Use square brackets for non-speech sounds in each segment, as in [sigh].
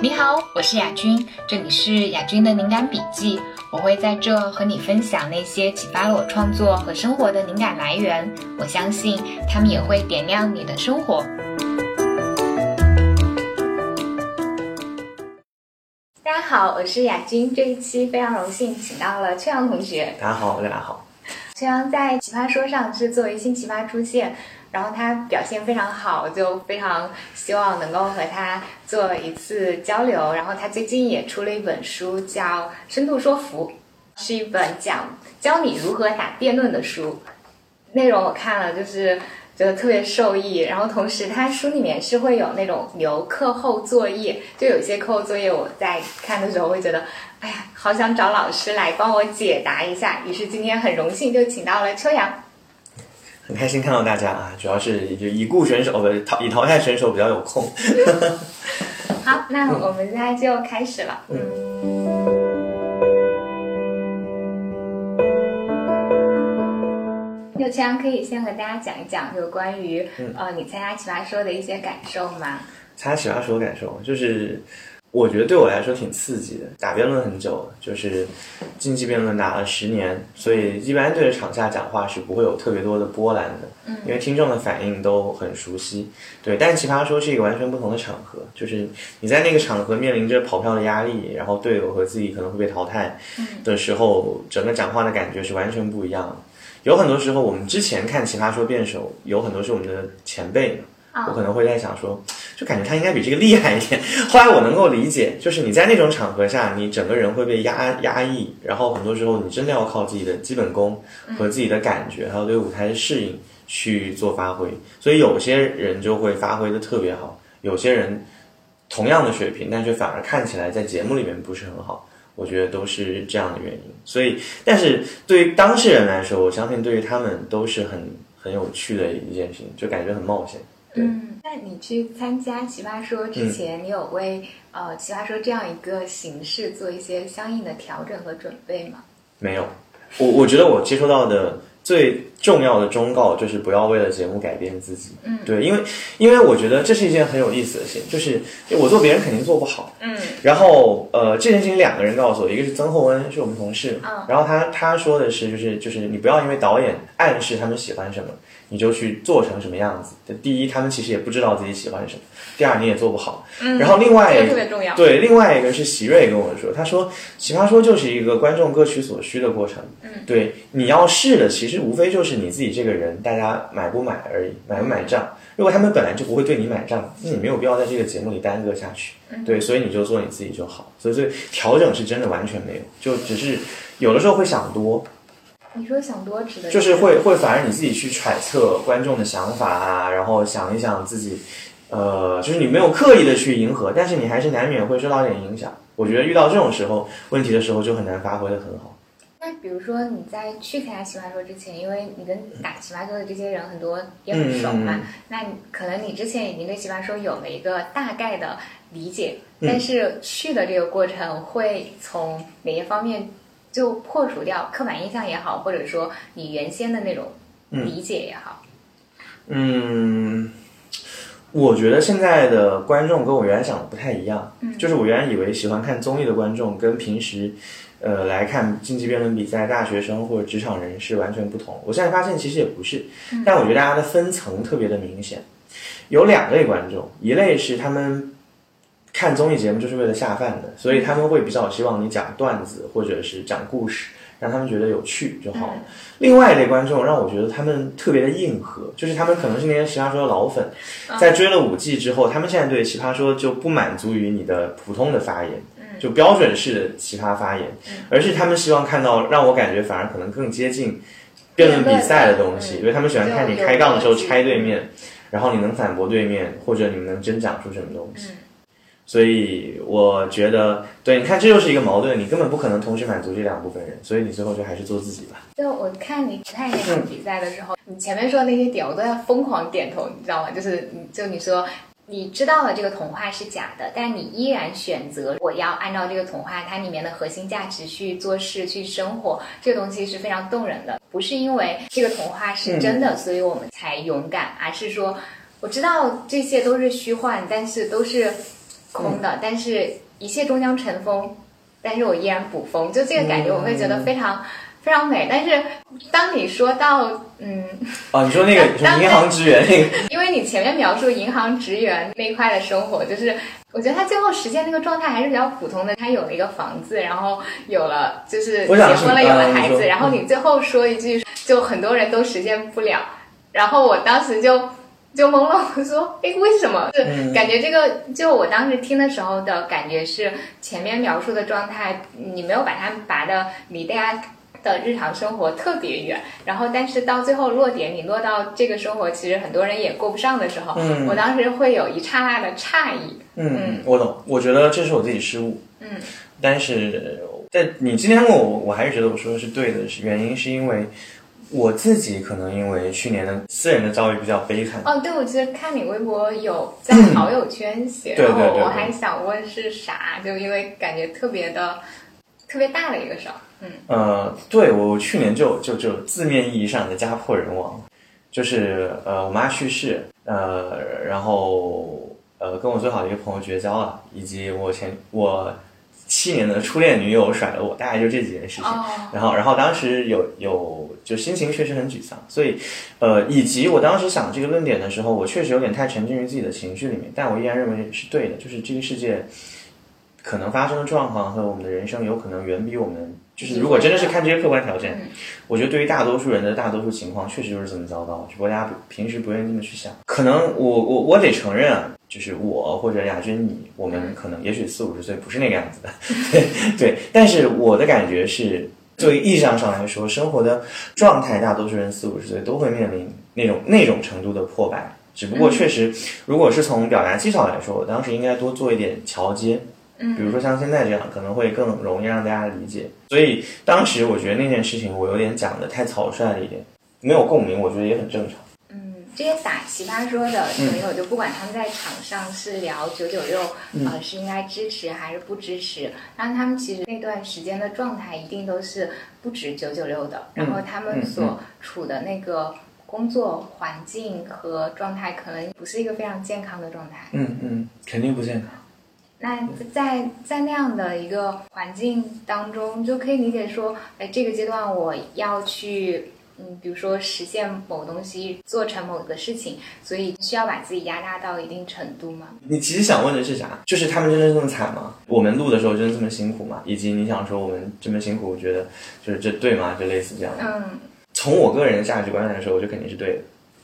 你好，我是雅君，这里是雅君的灵感笔记。我会在这和你分享那些启发了我创作和生活的灵感来源。我相信他们也会点亮你的生活。大家好，我是雅君。这一期非常荣幸请到了秋阳同学。大家好，大家好。秋阳在《奇葩说》上是作为新奇葩出现。然后他表现非常好，就非常希望能够和他做一次交流。然后他最近也出了一本书，叫《深度说服》，是一本讲教你如何打辩论的书。内容我看了，就是觉得特别受益。然后同时，他书里面是会有那种留课后作业，就有些课后作业我在看的时候会觉得，哎呀，好想找老师来帮我解答一下。于是今天很荣幸就请到了秋阳。很开心看到大家啊，主要是就已故选手不淘已淘汰选手比较有空。[laughs] 好，那我们现在就开始了。嗯。有枪可以先和大家讲一讲，就关于呃你参加奇葩说的一些感受吗？参加奇葩说的感受就是。我觉得对我来说挺刺激的，打辩论很久了，就是竞技辩论打了十年，所以一般对着场下讲话是不会有特别多的波澜的，嗯，因为听众的反应都很熟悉，对。但奇葩说是一个完全不同的场合，就是你在那个场合面临着跑票的压力，然后队友和自己可能会被淘汰的时候，整个讲话的感觉是完全不一样的。有很多时候，我们之前看奇葩说辩手，有很多是我们的前辈。我可能会在想说，就感觉他应该比这个厉害一点。[laughs] 后来我能够理解，就是你在那种场合下，你整个人会被压压抑，然后很多时候你真的要靠自己的基本功和自己的感觉，还有对舞台的适应去做发挥。所以有些人就会发挥的特别好，有些人同样的水平，但却反而看起来在节目里面不是很好。我觉得都是这样的原因。所以，但是对于当事人来说，我相信对于他们都是很很有趣的一件事情，就感觉很冒险。嗯，那你去参加奇葩说之前，你有为呃奇葩说这样一个形式做一些相应的调整和准备吗？没有，我我觉得我接收到的最重要的忠告就是不要为了节目改变自己。嗯，对，因为因为我觉得这是一件很有意思的事情，就是我做别人肯定做不好。嗯，然后呃这件事情两个人告诉我，一个是曾厚恩是我们同事，嗯，然后他他说的是就是就是你不要因为导演暗示他们喜欢什么。你就去做成什么样子？第一，他们其实也不知道自己喜欢什么；第二，你也做不好。嗯。然后另外，特别重要。对，另外一个是席瑞跟我说，他说《奇葩说》就是一个观众各取所需的过程。嗯。对，你要试的其实无非就是你自己这个人，大家买不买而已，买不买账。如果他们本来就不会对你买账，那你没有必要在这个节目里耽搁下去。嗯。对，所以你就做你自己就好。所以，所以调整是真的完全没有，就只是有的时候会想多。你说想多指的，就是会会反而你自己去揣测观众的想法啊，然后想一想自己，呃，就是你没有刻意的去迎合，但是你还是难免会受到点影响。我觉得遇到这种时候问题的时候就很难发挥的很好。那比如说你在去参加奇葩说之前，因为你跟打奇葩说的这些人很多也很熟嘛，那可能你之前已经对奇葩说有了一个大概的理解，但是去的这个过程会从哪些方面？就破除掉刻板印象也好，或者说你原先的那种理解也好。嗯，我觉得现在的观众跟我原来想的不太一样。嗯，就是我原来以为喜欢看综艺的观众跟平时呃来看竞技辩论比赛大学生或者职场人士完全不同。我现在发现其实也不是，但我觉得大家的分层特别的明显。有两类观众，一类是他们。看综艺节目就是为了下饭的，所以他们会比较希望你讲段子或者是讲故事，让他们觉得有趣就好了。另外一类观众让我觉得他们特别的硬核，就是他们可能是那些奇葩说的老粉，在追了五季之后，他们现在对奇葩说就不满足于你的普通的发言，就标准式的奇葩发言，而是他们希望看到让我感觉反而可能更接近辩论比赛的东西，因为他们喜欢看你开杠的时候拆对面，然后你能反驳对面，或者你们能真讲出什么东西。所以我觉得，对，你看，这就是一个矛盾，你根本不可能同时满足这两部分人，所以你最后就还是做自己吧。就我看你看那场比赛的时候，你前面说的那些点，我都在疯狂点头，你知道吗？就是，就你说你知道了这个童话是假的，但你依然选择我要按照这个童话它里面的核心价值去做事、去生活，这个东西是非常动人的。不是因为这个童话是真的，所以我们才勇敢，而是说我知道这些都是虚幻，但是都是。空的，但是一切终将尘封，但是我依然捕风，就这个感觉我会觉得非常、非常美。但是当你说到嗯，哦，你说那个当银行职员那个，[laughs] 因为你前面描述银行职员那一块的生活，就是我觉得他最后实现那个状态还是比较普通的。他有了一个房子，然后有了就是结婚了，有了孩子，然后你最后说一句，就很多人都实现不了。然后我当时就就懵了，我说，哎，为什么？感觉这个，就我当时听的时候的感觉是，前面描述的状态，你没有把它拔的离大家的日常生活特别远，然后但是到最后落点，你落到这个生活，其实很多人也过不上的时候，嗯我当时会有一刹那的诧异。嗯，我懂，我觉得这是我自己失误，嗯，但是在你今天问我，我还是觉得我说的是对的，是原因是因为我自己可能因为去年的私人的遭遇比较悲惨，哦，对，我记得看你微博有在好友圈写，对对然后我还想问是啥，就因为感觉特别的特别大的一个事儿。嗯。呃，对我去年就就就字面意义上的家破人亡，就是呃我妈去世，呃然后呃跟我最好的一个朋友绝交了，以及我前我七年的初恋女友甩了我，大概就这几件事情。哦，然后，然后当时有有就心情确实很沮丧，所以，呃，以及我当时想这个论点的时候，我确实有点太沉浸于自己的情绪里面，但我依然认为是对的，就是这个世界可能发生的状况和我们的人生有可能远比我们，就是如果真的是看这些客观条件，嗯我觉得对于大多数人的大多数情况确实就是这么糟糕，只不过大家平时不愿意这么去想。可能我我我得承认啊，就是我或者亚军你，我们可能也许四五十岁不是那个样子的，对 [laughs] 对，但是我的感觉是。作为意义上上来说，生活的状态，大多数人四五十岁都会面临那种那种程度的破败。只不过确实，如果是从表达技巧来说，我当时应该多做一点桥接，嗯比如说像现在这样，可能会更容易让大家理解。所以当时我觉得那件事情我有点讲的太草率了一点，没有共鸣，我觉得也很正常。嗯，这些打奇葩说的朋友，就不管他们在场上是聊九九六，呃，是应该支持还是不支持，然后他们其实那段时间的状态一定都是不止九九六的，然后他们所处的那个工作环境和状态，可能不是一个非常健康的状态。嗯嗯，肯定不健康。那在在那样的一个环境当中，就可以理解说，哎，这个阶段我要去，嗯，比如说实现某东西，做成某个事情，所以需要把自己压榨到一定程度吗？你其实想问的是啥？就是他们真的这么惨吗？我们录的时候真的这么辛苦吗？以及你想说我们这么辛苦，我觉得就是这对吗？就类似这样的。嗯从我个人的价值观来说，我觉得肯定是对的。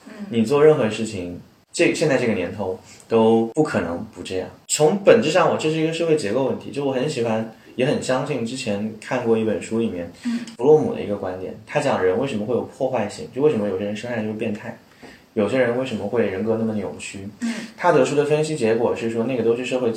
嗯你做任何事情，这现在这个年头都不可能不这样。从本质上，我这是一个社会结构问题。就我很喜欢，也很相信之前看过一本书里面，弗洛姆的一个观点，他讲人为什么会有破坏性，就为什么有些人生下来就是变态，有些人为什么会人格那么扭曲。嗯他得出的分析结果是说，那个都是社会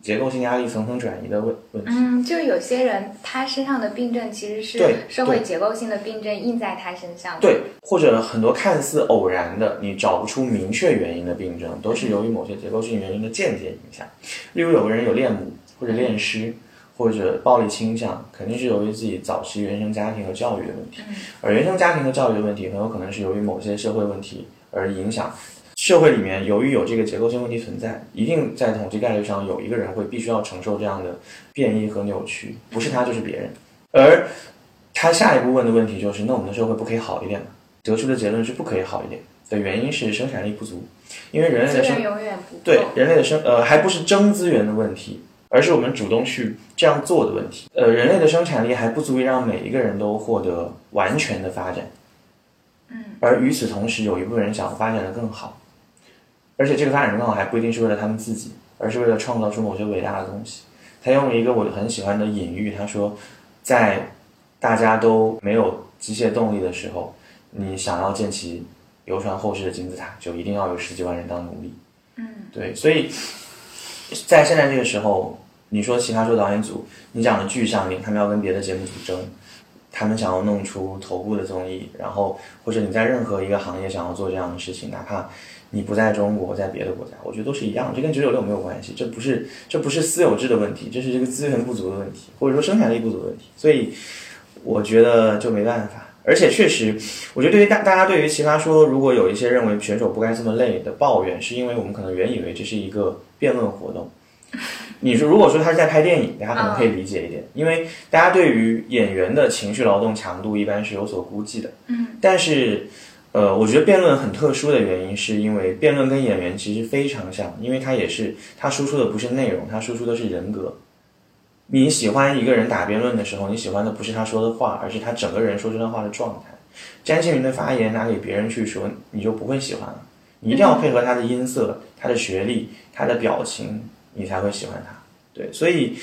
结构性压力层层转移的问问题。嗯，就有些人他身上的病症其实是社会结构性的病症印在他身上的。对，或者很多看似偶然的，你找不出明确原因的病症，都是由于某些结构性原因的间接影响。例如，有个人有恋母或者恋尸，或者暴力倾向，肯定是由于自己早期原生家庭和教育的问题。而原生家庭和教育的问题，很有可能是由于某些社会问题而影响。社会里面由于有这个结构性问题存在，一定在统计概率上有一个人会必须要承受这样的变异和扭曲，不是他就是别人。而他下一步问的问题就是：那我们的社会不可以好一点吗？得出的结论是不可以好一点的原因是生产力不足，因为人类的生源永远不够。对人类的生呃还不是争资源的问题，而是我们主动去这样做的问题。呃，人类的生产力还不足以让每一个人都获得完全的发展，嗯，而与此同时，有一部分人想发展的更好，而且这个发展的更好还不一定是为了他们自己，而是为了创造出某些伟大的东西。他用了一个我很喜欢的隐喻，他说，在大家都没有机械动力的时候，你想要建起流传后世的金字塔，就一定要有十几万人当奴隶。嗯，对，所以在现在这个时候，你说奇葩说导演组，你讲的剧上面，他们要跟别的节目组争，他们想要弄出头部的综艺，然后或者你在任何一个行业想要做这样的事情，哪怕你不在中国，在别的国家，我觉得都是一样，这跟九九六没有关系，这不是这不是私有制的问题，这是这个资源不足的问题，或者说生产力不足的问题，所以我觉得就没办法。而且确实，我觉得对于大大家对于奇葩说，如果有一些认为选手不该这么累的抱怨，是因为我们可能原以为这是一个辩论活动，你说如果说他是在拍电影，大家可能可以理解一点，因为大家对于演员的情绪劳动强度一般是有所估计的。嗯，但是，呃，我觉得辩论很特殊的原因，是因为辩论跟演员其实非常像，因为他也是他输出的不是内容，他输出的是人格。你喜欢一个人打辩论的时候，你喜欢的不是他说的话，而是他整个人说这段话的状态。詹青云的发言拿给别人去说，你就不会喜欢了。你一定要配合他的音色、他的学历、他的表情，你才会喜欢他。对，所以，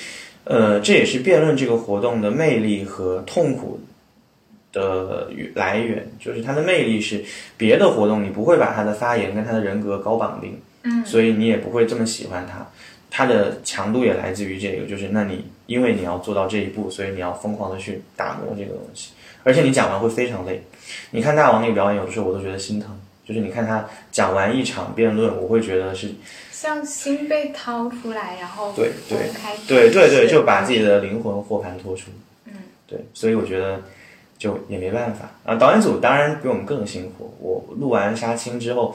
呃，这也是辩论这个活动的魅力和痛苦的来源。就是它的魅力是别的活动你不会把他的发言跟他的人格高绑定，嗯，所以你也不会这么喜欢他。他的强度也来自于这个，就是那你因为你要做到这一步，所以你要疯狂的去打磨这个东西，而且你讲完会非常累。你看大王那个表演，有的时候我都觉得心疼。就是你看他讲完一场辩论，我会觉得是像心被掏出来，然后对对开对对对，就把自己的灵魂和盘托出。嗯，对，所以我觉得就也没办法啊。导演组当然比我们更辛苦。我录完杀青之后，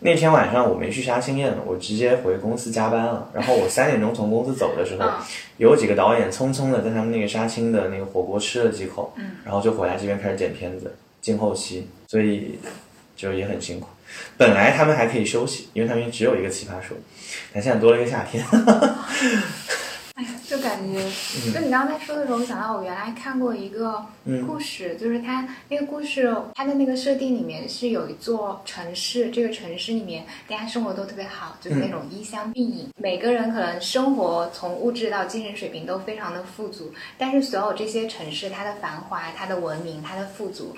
那天晚上我没去杀青宴，我直接回公司加班了。然后我三点钟从公司走的时候，嗯有几个导演匆匆的在他们那个杀青的那个火锅吃了几口，嗯，然后就回来这边开始剪片子、进后期，所以就也很辛苦。本来他们还可以休息，因为他们只有一个奇葩说，但现在多了一个夏天。哎呀，就感觉，嗯。就你刚才说的时候，我想到我原来看过一个嗯。故事，就是它那个故事，它的那个设定里面是有一座城市，这个城市里面大家生活都特别好，就是那种衣香鬓影，每个人可能生活从物质到精神水平都非常的富足，但是所有这些城市，它的繁华、它的文明、它的富足。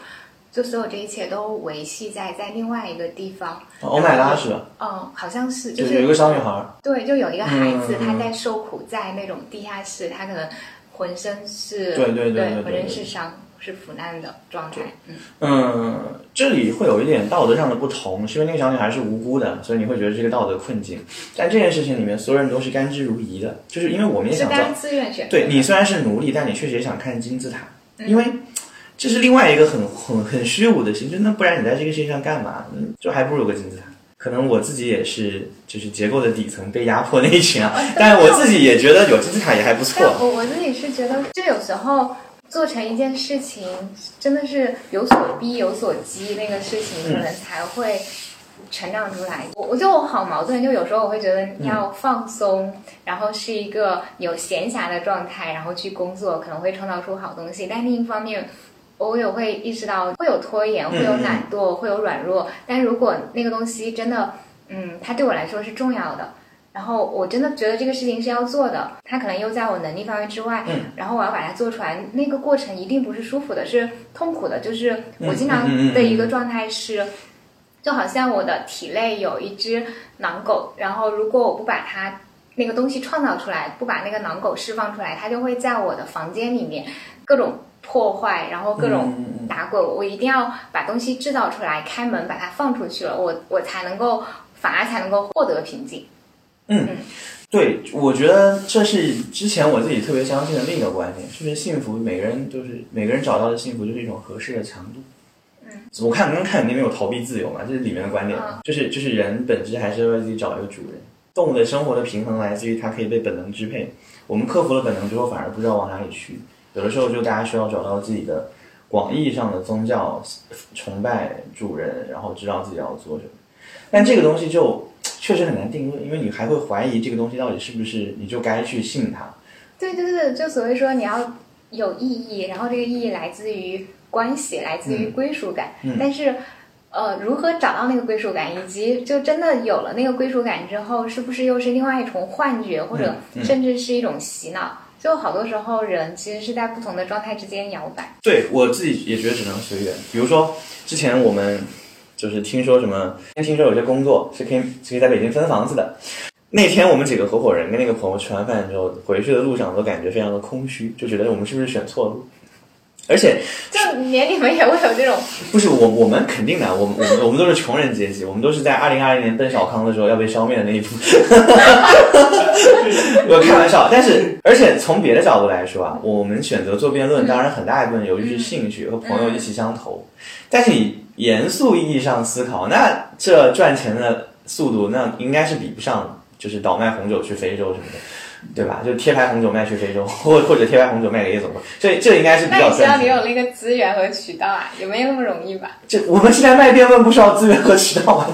就所有这一切都维系在在另外一个地方，欧麦拉是吧？嗯，好像是，就是有一个小女孩儿，对，就有一个孩子，嗯他在受苦，在那种地下室，她可能浑身是，对对对浑身是伤，是腐烂的状态。嗯，嗯，这里会有一点道德上的不同，是因为那个小女孩是无辜的，所以你会觉得这个道德困境。但这件事情里面，所有人都是甘之如饴的，就是因为我们也想知道是大家，自愿选。对你虽然是奴隶，但你确实也想看金字塔，嗯因为这是另外一个很很很虚无的事情。就那不然你在这个世界上干嘛？嗯，就还不如有个金字塔。可能我自己也是，就是结构的底层被压迫那一群啊，但是我自己也觉得有金字塔也还不错。我我自己是觉得，就有时候做成一件事情，真的是有所逼有所激，那个事情可能才会成长出来。我我觉得我好矛盾，就有时候我会觉得你要放松，然后是一个有闲暇的状态，然后去工作，可能会创造出好东西。但另一方面，我也会意识到会有拖延，会有懒惰，会有软弱。但如果那个东西真的，嗯，它对我来说是重要的。然后我真的觉得这个事情是要做的，它可能又在我能力范围之外，嗯然后我要把它做出来，那个过程一定不是舒服的，是痛苦的。就是我经常的一个状态是，就好像我的体内有一只狼狗，然后如果我不把它那个东西创造出来，不把那个狼狗释放出来，它就会在我的房间里面各种破坏，然后各种打滚。我一定要把东西制造出来，开门把它放出去了，我我才能够，反而才能够获得平静。嗯对，我觉得这是之前我自己特别相信的另一个观点，就是幸福，每个人都是每个人找到的幸福就是一种合适的强度。嗯，我看刚刚看你那边有逃避自由嘛，这是里面的观点，嗯就是就是人本质还是为自己找一个主人。动物的生活的平衡来自于它可以被本能支配，我们克服了本能之后，反而不知道往哪里去。有的时候就大家需要找到自己的广义上的宗教崇拜主人，然后知道自己要做什么。但这个东西就确实很难定论，因为你还会怀疑这个东西到底是不是你就该去信它。对对对，就所谓说你要有意义，然后这个意义来自于关系，来自于归属感。嗯但是，呃，如何找到那个归属感，以及就真的有了那个归属感之后，是不是又是另外一重幻觉，或者嗯甚至是一种洗脑？就好多时候人其实是在不同的状态之间摇摆。对我自己也觉得只能随缘。比如说之前我们就是听说什么，听说有些工作是可以是可以在北京分房子的。那天我们几个合伙人跟那个朋友吃完饭之后，回去的路上都感觉非常的空虚，就觉得我们是不是选错路？而且就连你们也会有这种，不是我，我们肯定的，我们我们我们都是穷人阶级，我们都是在二零二零年奔小康的时候要被消灭的那一部分。[laughs] 我开玩笑，但是而且从别的角度来说啊，我们选择做辩论，当然很大一部分由于是兴趣和朋友一起相投，但是你严肃意义上思考，那这赚钱的速度那应该是比不上就是倒卖红酒去非洲什么的，对吧？就贴牌红酒卖去非洲，[laughs] 或或者贴牌红酒卖给夜总会，这这应该是比那较你需要你。有那个资源和渠道啊，也没有那么容易吧？这我们现在卖辩论不需要资源和渠道啊，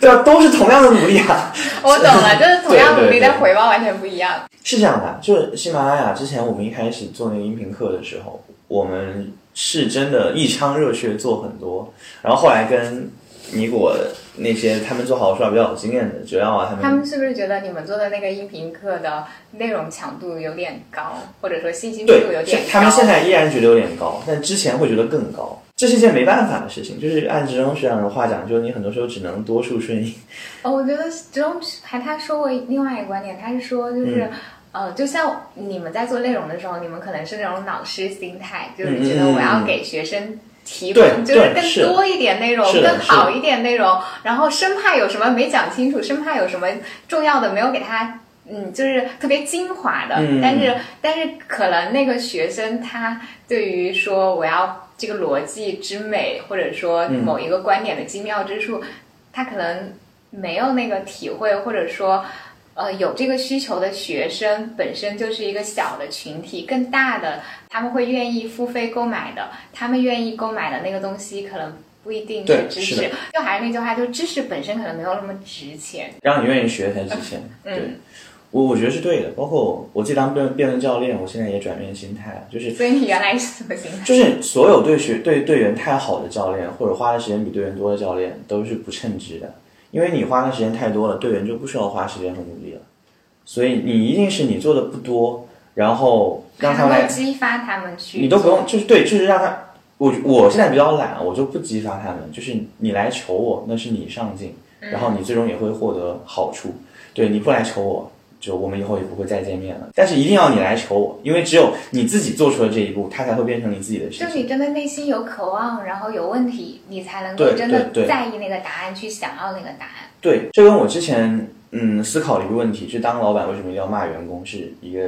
对啊，都是同样的努力啊。[laughs] 我懂了，就是同样努力，但回报完全不一样。是这样的，就是喜马拉雅之前我们一开始做那个音频课的时候，我们是真的一腔热血做很多，然后后来跟米果那些他们做好说话比较有经验的主要啊，他们他们是不是觉得你们做的那个音频课的内容强度有点高，或者说信息密度有，点高？是他们现在依然觉得有点高，但之前会觉得更高。这是一件没办法的事情，就是按职中学长的话讲，就是你很多时候只能多数顺应。哦，我觉得这种还他说过另外一个观点，他是说就是。嗯呃，就像你们在做内容的时候，你们可能是那种老师心态，就是嗯觉得我要给学生提供，就是更多一点内容，更好一点内容，然后生怕有什么没讲清楚，生怕有什么重要的没有给他，嗯，就是特别精华的。嗯但是，但是可能那个学生他对于说我要这个逻辑之美，或者说嗯某一个观点的精妙之处，他可能没有那个体会，或者说。呃，有这个需求的学生本身就是一个小的群体，更大的他们会愿意付费购买的，他们愿意购买的那个东西可能不一定是知识。就还是那句话，就知识本身可能没有那么值钱。让你愿意学才值钱。嗯对，我我觉得是对的。包括我自己当辩辩论教练，我现在也转变心态了，就是所以你原来是什么心态？就是所有对学对队员太好的教练，或者花的时间比队员多的教练，都是不称职的。因为你花的时间太多了，队员就不需要花时间和努力了。所以你一定是你做的不多，然后让他们来激发他们去，你都不用，就是对，就是让他，我我现在比较懒，我就不激发他们，就是你来求我，那是你上进，然后你最终也会获得好处。对，你不来求我，就我们以后也不会再见面了。但是一定要你来求我，因为只有你自己做出了这一步，它才会变成你自己的事情。就你真的内心有渴望，然后有问题，你才能够真的在意那个答案，去想要那个答案。对，这跟我之前嗯思考了一个问题，就当老板为什么一定要骂员工，是一个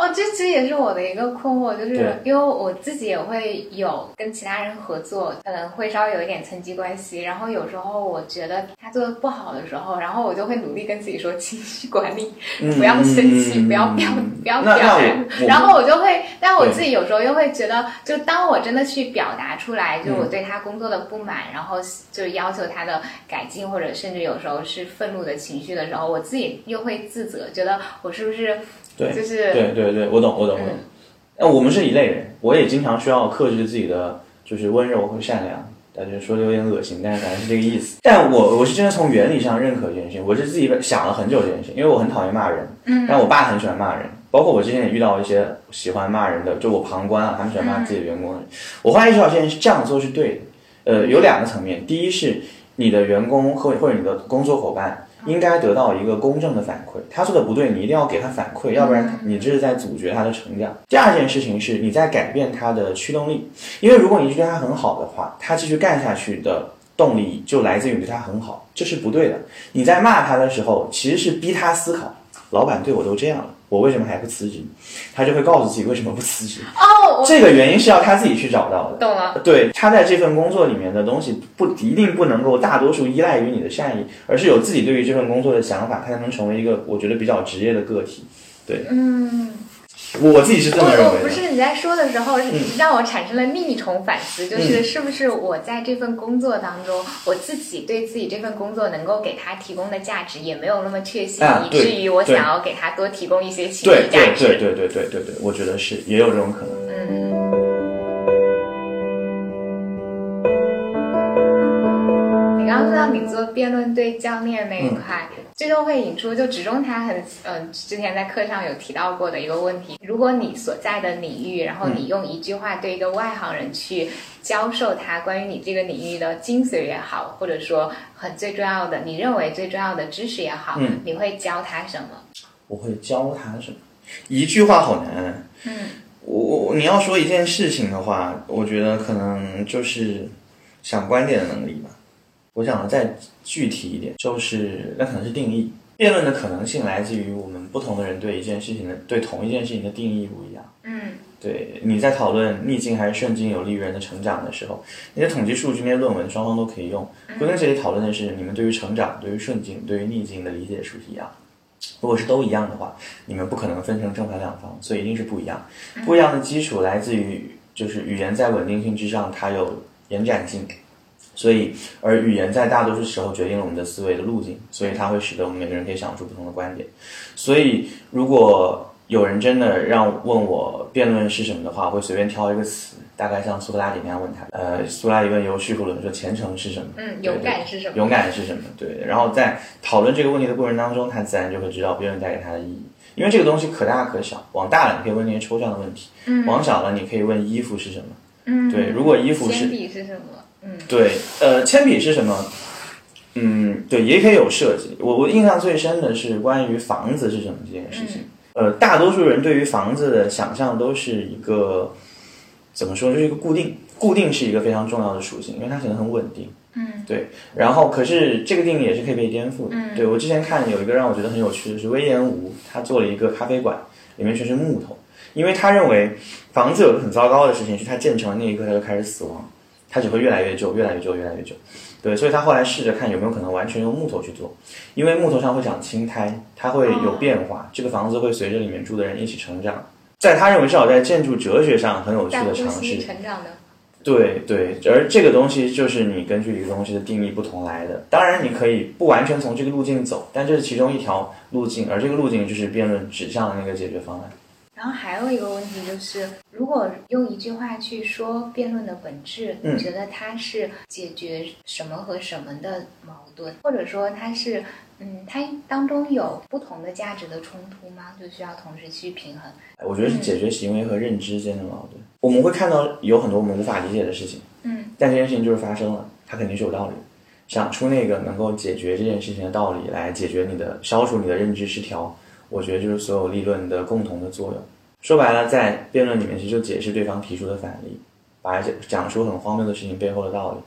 哦，这其实也是我的一个困惑，就是因为我自己也会有跟其他人合作，可能会稍微有一点层级关系，然后有时候我觉得他做的不好的时候，然后我就会努力跟自己说情绪管理，[laughs] 不要生气，嗯不要表不要那那表达我，然后我就会，但我自己有时候又会觉得，就当我真的去表达出来，就我嗯对他工作的不满，然后就要求他的改进，或者甚至有时候是愤怒的情绪的时候，我自己又会自责，觉得我是不是对就是对对对，我懂我懂我懂。那、我们是一类人，我也经常需要克制自己的就是温柔和善良。感觉说的有点恶心，但是反正是这个意思。但我我是真的从原理上认可这件事情，我是自己想了很久这件事情，因为我很讨厌骂人，嗯，但我爸很喜欢骂人，包括我之前也遇到一些喜欢骂人的，就我旁观啊，他们喜欢骂自己的员工。我后来意识到这件事这样做是对的，呃，有两个层面，第一是你的员工或或者你的工作伙伴应该得到一个公正的反馈，他做的不对，你一定要给他反馈，要不然你这是在阻绝他的成长。第二件事情是你在改变他的驱动力，因为如果你对他很好的话，他继续干下去的动力就来自于你对他很好，这是不对的。你在骂他的时候，其实是逼他思考，老板对我都这样了，我为什么还不辞职？他就会告诉自己为什么不辞职。哦，这个原因是要他自己去找到的。懂了。对他在这份工作里面的东西不一定不能够大多数依赖于你的善意，而是有自己对于这份工作的想法，他才能成为一个我觉得比较职业的个体。对嗯，我我自己是这么认我我不。是你在说的时候，让我产生了另一重反思，嗯就是是不是我在这份工作当中，我自己对自己这份工作能够给他提供的价值也没有那么确信，以至于我想要给他多提供一些情绪价值。对对对对对对对，我觉得是也有这种可能。嗯。你刚刚说到你做辩论队教练那一块，这就会引出就职中他很嗯、之前在课上有提到过的一个问题：如果你所在的领域，然后你用一句话对一个外行人去教授他关于你这个领域的精髓也好，或者说很最重要的你认为最重要的知识也好，嗯你会教他什么？我会教他什么？一句话好难。嗯，我我你要说一件事情的话，我觉得可能就是想观点的能力吧。我想的再具体一点，就是那可能是定义。辩论的可能性来自于我们不同的人对一件事情的对同一件事情的定义不一样。嗯对，你在讨论逆境还是顺境有利于人的成长的时候，那些统计数据、那些论文双方都可以用。归根结底讨论的是你们对于成长、对于顺境、对于逆境的理解是不是一样？如果是都一样的话，你们不可能分成正反两方，所以一定是不一样。不一样的基础来自于，就是语言在稳定性之上，它有延展性，所以而语言在大多数时候决定了我们的思维的路径，所以它会使得我们每个人可以想出不同的观点。所以如果有人真的让问我辩论是什么的话，我会随便挑一个词，大概像苏格拉底那样问他。呃，苏格拉底问由叙述论说虔诚是什么？嗯，勇敢是什么？勇敢是什么？对，然后在讨论这个问题的过程当中，他自然就会知道辩论带给他的意义。因为这个东西可大可小，往大了你可以问那些抽象的问题，嗯往小了你可以问衣服是什么。嗯，对，如果衣服是铅笔是什么？嗯对，呃，铅笔是什么？嗯，对，也可以有设计。我我印象最深的是关于房子是什么这件事情。呃，大多数人对于房子的想象都是一个怎么说，就是一个固定，固定是一个非常重要的属性，因为它显得很稳定。嗯对，然后可是这个定义也是可以被颠覆的。嗯对我之前看有一个让我觉得很有趣的是威廉吴，他做了一个咖啡馆，里面全是木头，因为他认为房子有个很糟糕的事情是它建成的那一刻它就开始死亡，它只会越来越旧，越来越旧，越来越旧。对，所以他后来试着看有没有可能完全用木头去做，因为木头上会长青苔，它会有变化，这个房子会随着里面住的人一起成长。在他认为至少在建筑哲学上很有趣的尝试，成长的。对对，而这个东西就是你根据一个东西的定义不同来的。当然，你可以不完全从这个路径走，但这是其中一条路径，而这个路径就是辩论指向的那个解决方案。然后还有一个问题就是，如果用一句话去说辩论的本质，嗯你觉得它是解决什么和什么的矛盾，或者说它是，嗯，它当中有不同的价值的冲突吗？就需要同时去平衡。我觉得是解决行为和认知间的矛盾。我们会看到有很多我们无法理解的事情，嗯但这件事情就是发生了，它肯定是有道理的。想出那个能够解决这件事情的道理来解决你的消除你的认知失调，我觉得就是所有立论的共同的作用。说白了，在辩论里面其实就解释对方提出的反例，把讲讲出很荒谬的事情背后的道理，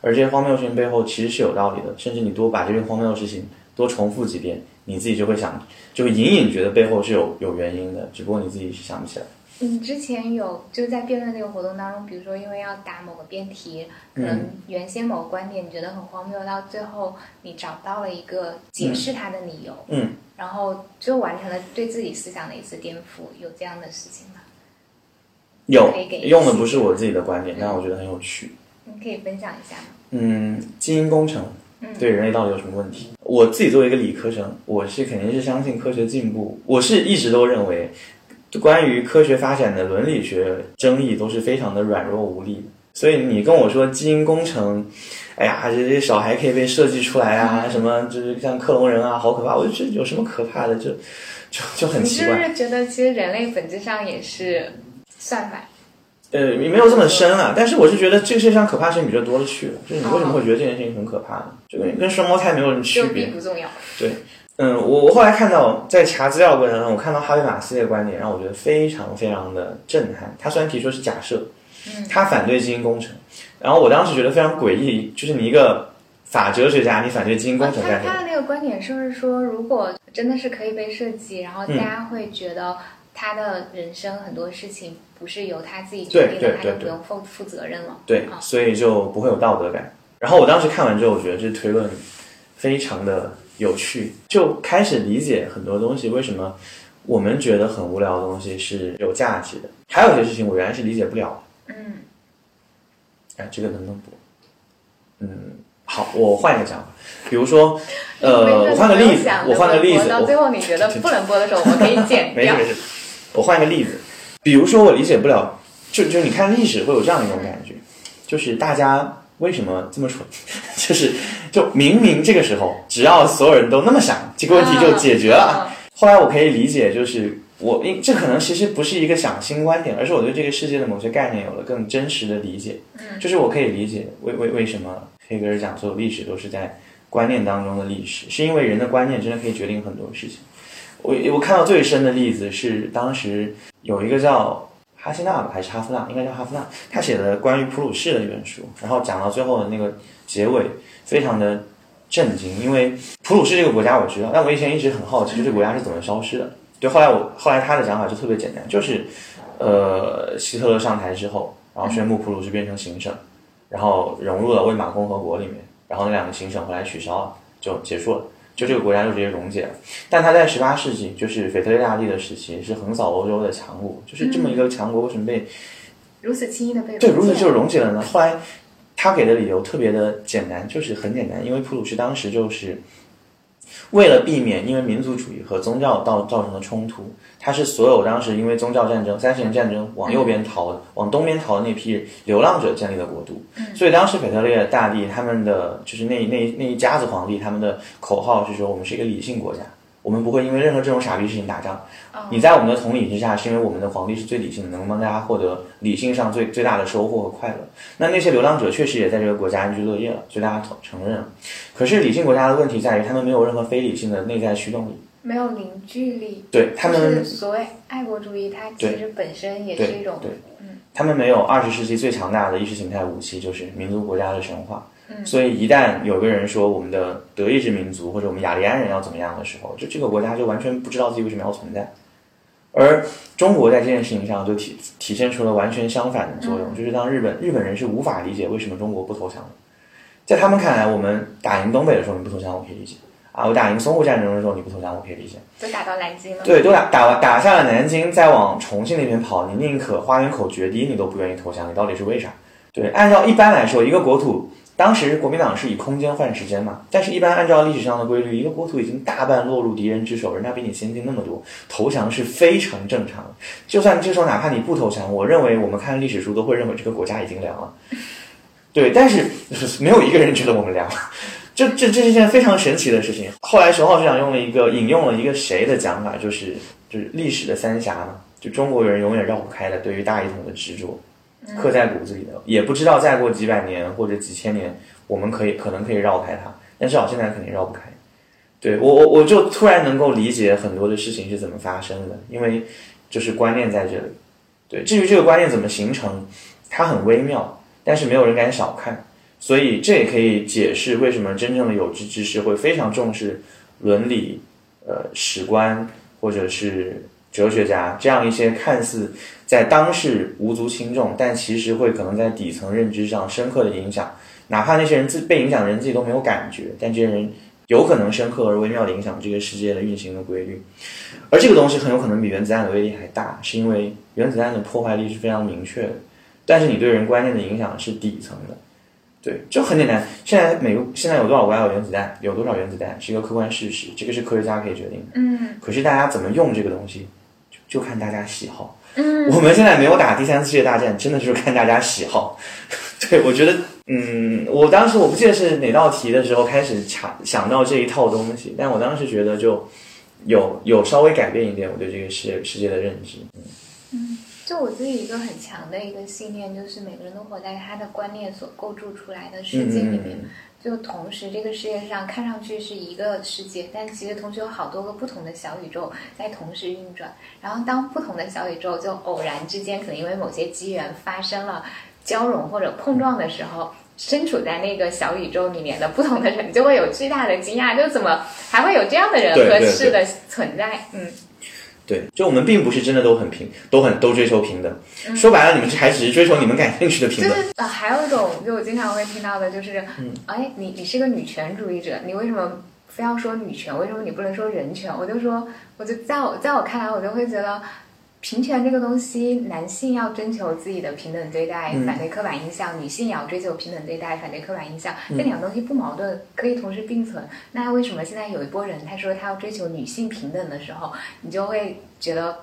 而这些荒谬事情背后其实是有道理的，甚至你多把这些荒谬的事情多重复几遍，你自己就会想，就会隐隐觉得背后是有有原因的，只不过你自己是想不起来。你之前有就在辩论这个活动当中，比如说因为要答某个辩题，可能原先某个观点你觉得很荒谬，到最后你找到了一个解释它的理由，嗯，然后就完成了对自己思想的一次颠覆，有这样的事情吗？有用的不是我自己的观点，但我觉得很有趣。你可以分享一下吗？嗯，基因工程嗯对人类到底有什么问题？我自己作为一个理科生，我是肯定是相信科学进步。我是一直都认为，关于科学发展的伦理学争议都是非常的软弱无力的。所以你跟我说基因工程，哎呀，这些小孩可以被设计出来啊，什么就是像克隆人啊，好可怕！我就觉得有什么可怕的？就就 [laughs] 就很奇怪。是不是觉得其实人类本质上也是算法？呃，也没有这么深啊，但是我是觉得这个世界上可怕事情比这多了去了。就是你为什么会觉得这件事情很可怕呢？就跟跟双胞胎没有什么区就别并。不重要。嗯，我我后来看到在查资料的过程中，我看到哈维马斯的观点，让我觉得非常非常的震撼。他虽然提出是假设，他反对基因工程，然后我当时觉得非常诡异，就是你一个法哲学家，你反对基因工程他干什么？他的那个观点是不是说，如果真的是可以被设计，然后大家会觉得他的人生很多事情不是由他自己决定的，他就不用负负责任了。对，所以就不会有道德感。然后我当时看完之后，我觉得这推论非常的有趣，就开始理解很多东西为什么我们觉得很无聊的东西是有价值的。还有一些事情我原来是理解不了的。嗯哎，这个能不能播？嗯，好，我换一个讲法，比如说，呃，我换个例子，我换个例子，我到最后你觉得不能播的时候，我们可以剪掉 [laughs] 没事没。事，我换一个例子，比如说我理解不了，就就你看历史会有这样一种感觉，就是大家为什么这么蠢？[laughs] 就是就明明这个时候，只要所有人都那么想，这个问题就解决了。嗯后来我可以理解，就是我因这可能其实不是一个想新观点，而是我对这个世界的某些概念有了更真实的理解。嗯，就是我可以理解为为为什么黑格尔讲所有历史都是在观念当中的历史，是因为人的观念真的可以决定很多事情。我我看到最深的例子是当时有一个叫哈希纳吧，还是哈夫纳，应该叫哈夫纳，他写的关于普鲁士的一本书，然后讲到最后的那个结尾，非常的震惊，因为普鲁士这个国家我知道，但我以前一直很好奇，这个国家是怎么消失的。对，后来我后来他的讲法就特别简单，就是呃，希特勒上台之后，然后宣布普鲁士变成行省，然后融入了魏玛共和国里面，然后那两个行省后来取消了，就结束了。就这个国家就直接溶解了。但他在十八世纪，就是腓特烈大帝的时期，是横扫欧洲的强国，就是这么一个强国，为什么被如此轻易的被对如此就溶解了呢？后来他给的理由特别的简单，就是很简单，因为普鲁士当时就是为了避免因为民族主义和宗教造造成的冲突，他是所有当时因为宗教战争、三十年战争往右边逃、往东边逃的那批流浪者建立的国度。所以当时腓特烈大帝他们的就是那那那一家子皇帝，他们的口号是说我们是一个理性国家。我们不会因为任何这种傻逼事情打仗。你在我们的统领之下，是因为我们的皇帝是最理性的，能帮大家获得理性上最最大的收获和快乐。那那些流浪者确实也在这个国家安居乐业了，所以大家承承认了。可是理性国家的问题在于，他们没有任何非理性的内在驱动力。没有凝聚力。对他们就是所谓爱国主义，它其实本身也是一种对，他们没有二十世纪最强大的意识形态武器，就是民族国家的神话。所以一旦有个人说我们的德意志民族或者我们雅利安人要怎么样的时候，就这个国家就完全不知道自己为什么要存在。而中国在这件事情上就体体现出了完全相反的作用，就是当日本日本人是无法理解为什么中国不投降的，在他们看来，我们打赢东北的时候你不投降我可以理解啊，我打赢淞沪战争的时候你不投降我可以理解，都打到南京了。对，都打打打下了南京，再往重庆那边跑，你宁可花园口决堤，你都不愿意投降，你到底是为啥？对，按照一般来说，一个国土，当时国民党是以空间换时间嘛，但是一般按照历史上的规律，一个国土已经大半落入敌人之手，人家比你先进那么多，投降是非常正常的。就算这时候哪怕你不投降，我认为我们看历史书都会认为这个国家已经凉了。对，但是没有一个人觉得我们凉了。这这这是件非常神奇的事情。后来熊浩局长用了一个引用了一个谁的讲法，就是就是历史的三峡嘛，就中国人永远绕不开的对于大一统的执着，刻在骨子里的，也不知道再过几百年或者几千年，我们可以可能可以绕开它，但至少现在肯定绕不开。对我我我就突然能够理解很多的事情是怎么发生的，因为就是观念在这里。对，至于这个观念怎么形成，它很微妙，但是没有人敢小看。所以这也可以解释为什么真正的有志之士会非常重视伦理、呃史观或者是哲学家这样一些看似在当世无足轻重，但其实会可能在底层认知上深刻的影响，哪怕那些人自被影响的人自己都没有感觉，但这些人有可能深刻而微妙的影响这个世界的运行的规律。而这个东西很有可能比原子弹的威力还大，是因为原子弹的破坏力是非常明确的，但是你对人观念的影响是底层的。对，就很简单。现在美国现在有多少国家有原子弹？有多少原子弹是一个客观事实，这个是科学家可以决定的。嗯可是大家怎么用这个东西，就就看大家喜好。嗯，我们现在没有打第三次世界大战，真的就是看大家喜好。[laughs] 对，我觉得，嗯，我当时我不记得是哪道题的时候开始想想到这一套东西，但我当时觉得就有有稍微改变一点我对这个世界世界的认知。嗯就我自己一个很强的一个信念，就是每个人都活在他的观念所构筑出来的世界里面。嗯就同时，这个世界上看上去是一个世界，但其实同时有好多个不同的小宇宙在同时运转。然后，当不同的小宇宙就偶然之间，可能因为某些机缘发生了交融或者碰撞的时候，身处在那个小宇宙里面的不同的人就会有巨大的惊讶，就怎么还会有这样的人和事的存在？嗯，对，就我们并不是真的都很平，都很都追求平等。说白了，你们还只是追求你们感兴趣的平等。就是呃，还有一种，就我经常会听到的，就是，哎，你你是个女权主义者，你为什么非要说女权？为什么你不能说人权？我就说，我就在我在我看来，我就会觉得，平权这个东西，男性要追求自己的平等对待，反对刻板印象；女性也要追求平等对待，反对刻板印象。这两个东西不矛盾，可以同时并存。那为什么现在有一波人他说他要追求女性平等的时候，你就会觉得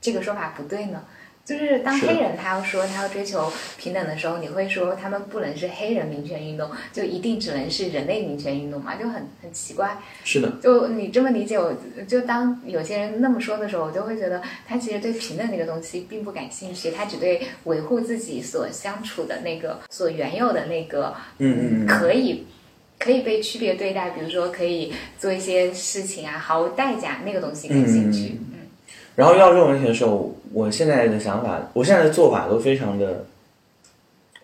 这个说法不对呢？就是当黑人他要说他要追求平等的时候，你会说他们不能是黑人民权运动，就一定只能是人类民权运动嘛？就很很奇怪。是的，就你这么理解我，就当有些人那么说的时候，我就会觉得他其实对平等这个东西并不感兴趣，他只对维护自己所相处的那个所原有的那个嗯可以。可以被区别对待，比如说可以做一些事情啊，毫无代价那个东西感兴趣。嗯然后遇到这种问题的时候，我现在的想法，我现在的做法都非常的，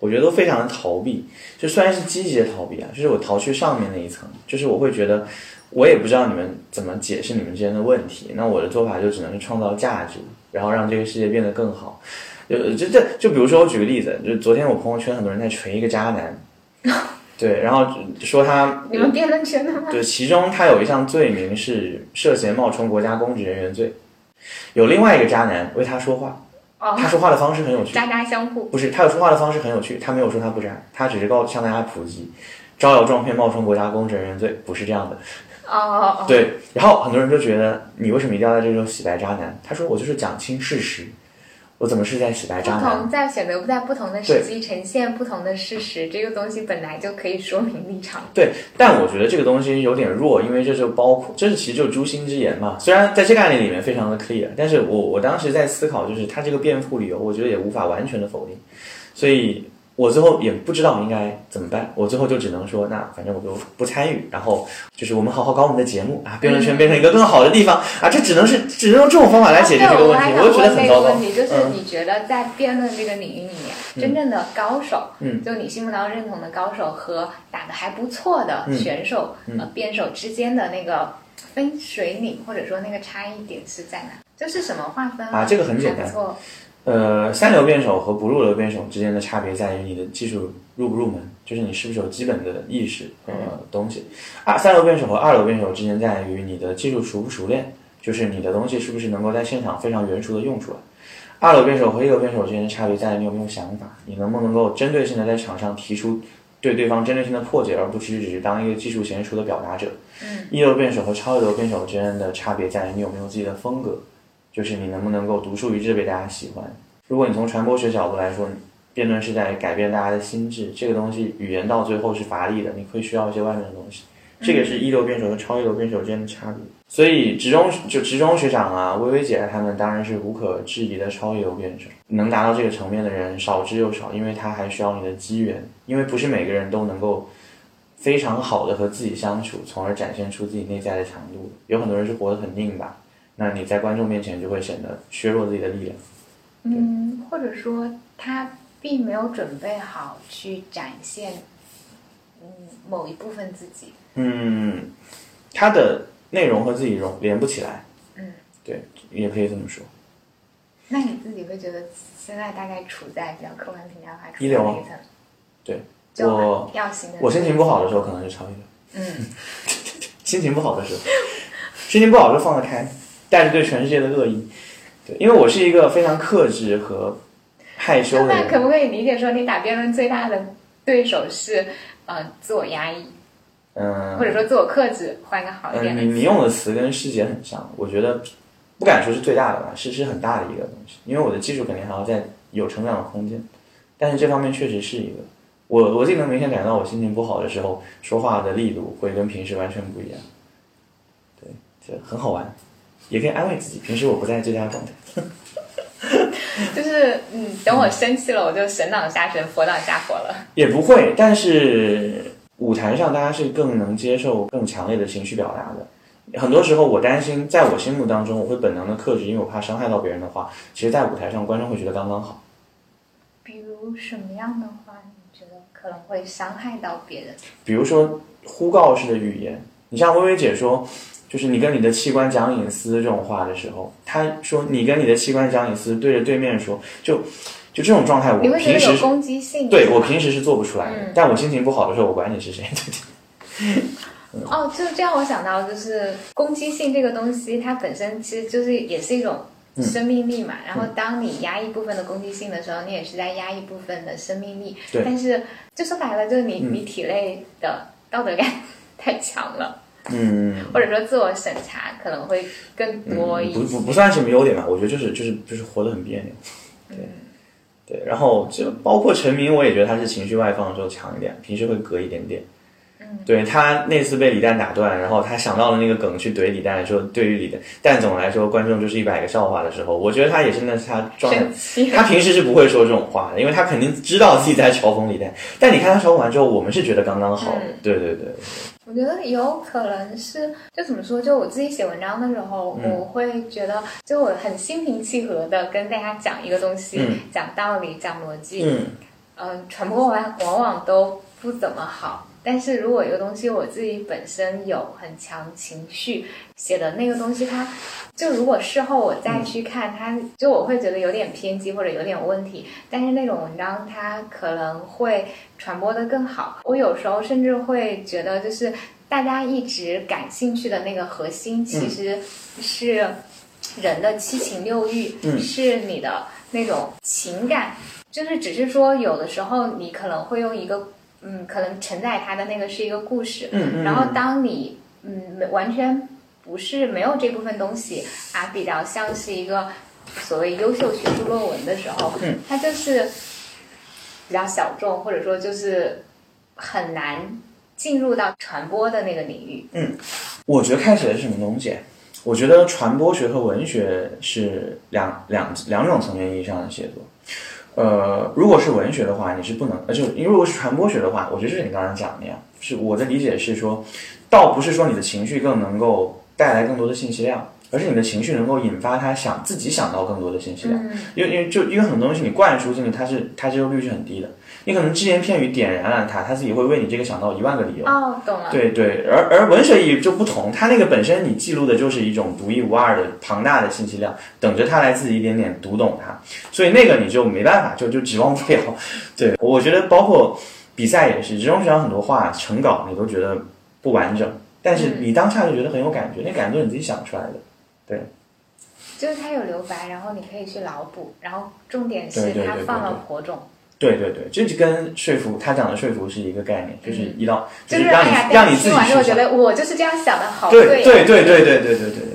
我觉得都非常的逃避。就虽然是积极的逃避啊，就是我逃去上面那一层，就是我会觉得，我也不知道你们怎么解释你们之间的问题，那我的做法就只能是创造价值，然后让这个世界变得更好。就就这就比如说我举个例子，就昨天我朋友圈很多人在锤一个渣男，对，然后说他你们辩论圈的吗？对，其中他有一项罪名是涉嫌冒充国家公职人员罪，有另外一个渣男为他说话，哦，他说话的方式很有趣，渣渣相互。不是，他有说话的方式很有趣，他没有说他不渣，他只是告向大家普及，招摇撞骗、冒充国家公职人员罪不是这样的。哦哦哦，对，然后很多人就觉得你为什么一定要在这个时候洗白渣男？他说我就是讲清事实，我怎么是在洗白不渣男？同在选择在不同的时机呈现不同的事实，这个东西本来就可以说明立场。对，但我觉得这个东西有点弱，因为这就包括，这是其实就诛心之言嘛。虽然在这个案例里面非常的 clear，但是我我当时在思考，就是他这个辩护理由，我觉得也无法完全的否定，所以我最后也不知道应该怎么办。我最后就只能说，那反正我就不参与，然后就是我们好好搞我们的节目啊，辩论圈变成一个更好的地方啊，这只能是只能用这种方法来解决这个问题，对，我就觉得很那糟糕。个问题就是嗯你觉得在辩论这个领域里面，真正的高手，嗯，就你心目当中认同的高手和打的还不错的嗯选手、嗯呃辩手之间的那个分水岭，或者说那个差异点是在哪？就是什么划分啊这个很简单错，呃，三流辩手和不入流辩手之间的差别在于你的技术入不入门，就是你是不是有基本的意识和东西。二三流辩手和二流辩手之间在于你的技术熟不熟练，就是你的东西是不是能够在现场非常圆熟的用出来。二流辩手和一流辩手之间的差别在于你有没有想法，你能不能够针对性的在场上提出对对方针对性的破解，而不是只是当一个技术娴熟的表达者。嗯，一流辩手和超一流辩手之间的差别在于你有没有自己的风格，就是你能不能够独树一帜被大家喜欢。如果你从传播学角度来说，辩论是在改变大家的心智，这个东西语言到最后是乏力的，你会需要一些外面的东西。这个是一流辩手和超一流辩手之间的差别。所以职中就职中学长啊、薇薇姐他们当然是无可置疑的超一流辩手，能达到这个层面的人少之又少，因为他还需要你的机缘，因为不是每个人都能够非常好的和自己相处，从而展现出自己内在的强度。有很多人是活得很拧巴，那你在观众面前就会显得削弱自己的力量。嗯，或者说他并没有准备好去展现嗯某一部分自己。嗯，他的内容和自己融连不起来。嗯，对，也可以这么说。那你自己会觉得现在大概处在比较客观评价的话，一流？对，就我要行的。我心情不好的时候可能是超一流，嗯，[laughs] 心情不好的时候，心情不好就放得开，带着对全世界的恶意。对，因为我是一个非常克制和害羞的人。那可不可以理解说，你打辩论最大的对手是呃自我压抑，嗯，或者说自我克制，换一个好一嗯，点的词。你你用的词跟师姐很像，我觉得不敢说是最大的吧，是是很大的一个东西，因为我的技术肯定还要在有成长的空间，但是这方面确实是一个，我我自己能明显感觉到我心情不好的时候，说话的力度会跟平时完全不一样，对，这很好玩，也可以安慰自己，平时我不在最佳状态，[laughs] 就是嗯，等我生气了，我就神挡杀神，佛挡杀佛了。也不会，但是舞台上大家是更能接受更强烈的情绪表达的。很多时候，我担心，在我心目当中，我会本能的克制，因为我怕伤害到别人的话，其实，在舞台上，观众会觉得刚刚好。比如什么样的话，你觉得可能会伤害到别人？比如说呼告式的语言，你像薇薇姐说，就是你跟你的器官讲隐私这种话的时候，他说你跟你的器官讲隐私，对着对面说，就就这种状态，我平时攻击性？对我平时是做不出来的，嗯但我心情不好的时候，我管你是谁。[laughs] 哦，就这样，我想到就是攻击性这个东西，它本身其实就是也是一种嗯生命力嘛。然后当你压抑部分的攻击性的时候，你也是在压抑部分的生命力。对但是就说白了，就是你、嗯你体内的道德感 [laughs] 太强了，嗯。[laughs] 或者说自我审查可能会更多一些。不不不算什么优点吧，我觉得就是就是就是活得很别扭，[laughs] 对对，然后就包括陈明，我也觉得他是情绪外放的时候强一点，平时会隔一点点。嗯，对他那次被李诞打断，然后他想到了那个梗去怼李诞，说对于李诞，但总来说观众就是一百个笑话的时候，我觉得他也是那是他状态他平时是不会说这种话的，因为他肯定知道自己在嘲讽李诞。但你看他嘲讽完之后，我们是觉得刚刚好。嗯对对对，我觉得有可能是，就怎么说，就我自己写文章的时候，嗯我会觉得，就我很心平气和的跟大家讲一个东西，嗯讲道理，讲逻辑，嗯嗯、传播完往往都不怎么好。但是如果一个东西我自己本身有很强情绪，写的那个东西它，就如果事后我再去看它，就我会觉得有点偏激或者有点问题。但是那种文章它可能会传播的更好。我有时候甚至会觉得，就是大家一直感兴趣的那个核心，其实是人的七情六欲，嗯是你的那种情感。就是只是说，有的时候你可能会用一个，嗯，可能承载它的那个是一个故事，嗯嗯，然后当你，嗯，完全不是没有这部分东西啊，比较像是一个所谓优秀学术论文的时候，嗯，它就是比较小众，或者说就是很难进入到传播的那个领域。嗯我觉得看起来是什么东西？我觉得传播学和文学是两两两种层面意义上的写作。呃，如果是文学的话，你是不能，呃，就因为如果是传播学的话，我觉得就是你刚刚讲的那样，是我的理解是说，倒不是说你的情绪更能够带来更多的信息量，而是你的情绪能够引发他想自己想到更多的信息量。嗯因为因为就因为很多东西你灌输进去，它是它接受率是很低的，你可能只言片语点燃了它，它自己会为你这个想到一万个理由。哦，懂了。对对，而而文学意义就不同，它那个本身你记录的就是一种独一无二的庞大的信息量，等着它来自己一点点读懂它，所以那个你就没办法，就就指望不了。对，我觉得包括比赛也是，职中学上很多话成稿你都觉得不完整，但是你当下就觉得很有感觉，那感觉都是你自己想出来的。对就是它有留白，然后你可以去脑补，然后重点是它放了火种。对对对，这就跟说服他讲的说服是一个概念，就是一道、就是是让你、哎，让你自己听完之后觉得我就是这样想的，好对对对对对对对对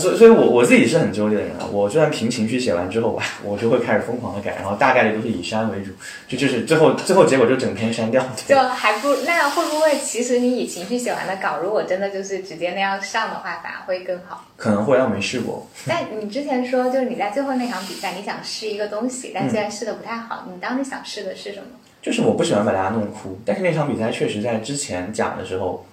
所以，所以我我自己是很纠结的人啊。我就算凭情绪写完之后吧，我就会开始疯狂的改，然后大概率都是以删为主，就就是最后最后结果就整篇删掉。[laughs] 就还不那样会不会？其实你以情绪写完的稿，如果真的就是直接那样上的话，反而会更好。可能会，但我没试过。但你之前说，就是你在最后那场比赛，你想试一个东西，但嗯虽然试的不太好，你当时想试的是什么？就是我不喜欢把大家弄哭，但是那场比赛确实在之前讲的时候，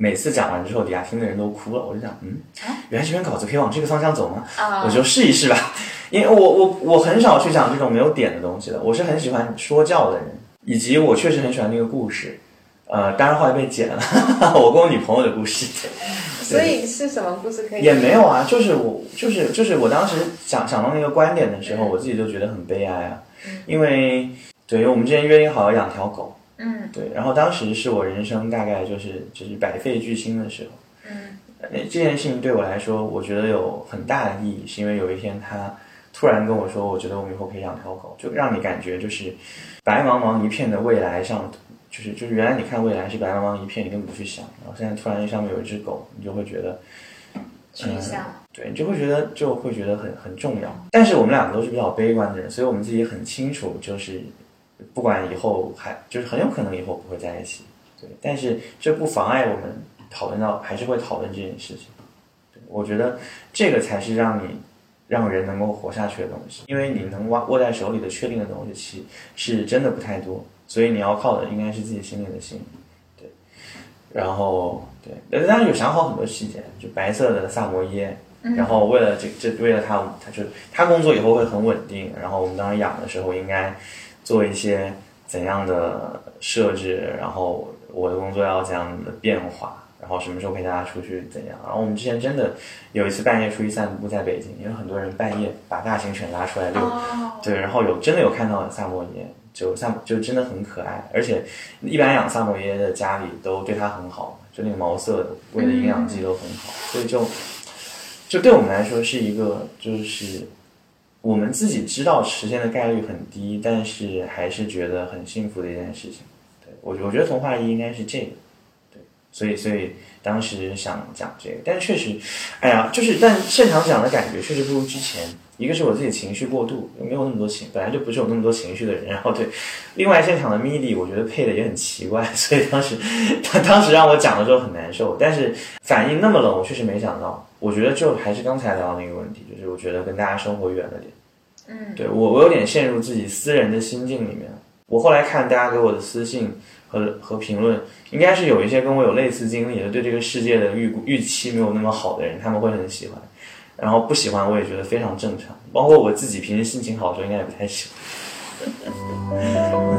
每次讲完之后，底下听的人都哭了。我就想，嗯啊，原来这篇稿子可以往这个方向走吗？啊、我就试一试吧，因为我我我很少去讲这种没有点的东西的，我是很喜欢说教的人，以及我确实很喜欢那个故事，呃，当然后来被剪了，[laughs] 我跟我女朋友的故事，[laughs] 所以是什么故事可以？也没有啊，就是我就是就是我当时想想到那个观点的时候，嗯。我自己就觉得很悲哀啊，因为对，因为我们之前约定好要养条狗，嗯对，然后当时是我人生大概就是就是百废俱兴的时候。嗯那这件事情对我来说，我觉得有很大的意义，是因为有一天他突然跟我说，我觉得我们以后可以养条狗，就让你感觉就是白茫茫一片的未来上，就是就是原来你看未来是白茫茫一片，你根本不去想，然后现在突然上面有一只狗，你就会觉得，趋向。对，你就会觉得就会觉得很很重要。但是我们两个都是比较悲观的人，所以我们自己很清楚，就是不管以后还就是很有可能以后不会在一起，对，但是这不妨碍我们讨论到还是会讨论这件事情。对我觉得这个才是让你让人能够活下去的东西，因为你能握握在手里的确定的东西，其是真的不太多，所以你要靠的应该是自己心里的心。对，然后对，呃当然有想好很多细节，就白色的萨摩耶。然后为了这这为了他，他就他工作以后会很稳定。然后我们当时养的时候应该做一些怎样的设置，然后我的工作要怎样的变化，然后什么时候陪大家出去怎样。然后我们之前真的有一次半夜出去散步，在北京，因为很多人半夜把大型犬拉出来遛，哦，对，然后有真的有看到萨摩耶，就萨就真的很可爱，而且一般养萨摩耶的家里都对它很好，就那个毛色喂的营养剂都很好，所以就就对我们来说是一个就是我们自己知道实现的概率很低，但是还是觉得很幸福的一件事情。对我我觉得童话一应该是这个，对，所以所以当时想讲这个，但确实，哎呀，就是但现场讲的感觉确实不如之前。一个是我自己情绪过度，没有那么多情，本来就不是有那么多情绪的人。然后对，另外现场的 MIDI 我觉得配的也很奇怪，所以当时他当时让我讲的时候很难受。但是反应那么冷，我确实没想到。我觉得就还是刚才聊的那个问题，就是我觉得跟大家生活远了点。嗯，对我我有点陷入自己私人的心境里面。我后来看大家给我的私信和和评论，应该是有一些跟我有类似经历的，对这个世界的预估预期没有那么好的人，他们会很喜欢。然后不喜欢我也觉得非常正常，包括我自己平时心情好的时候应该也不太喜欢。[laughs]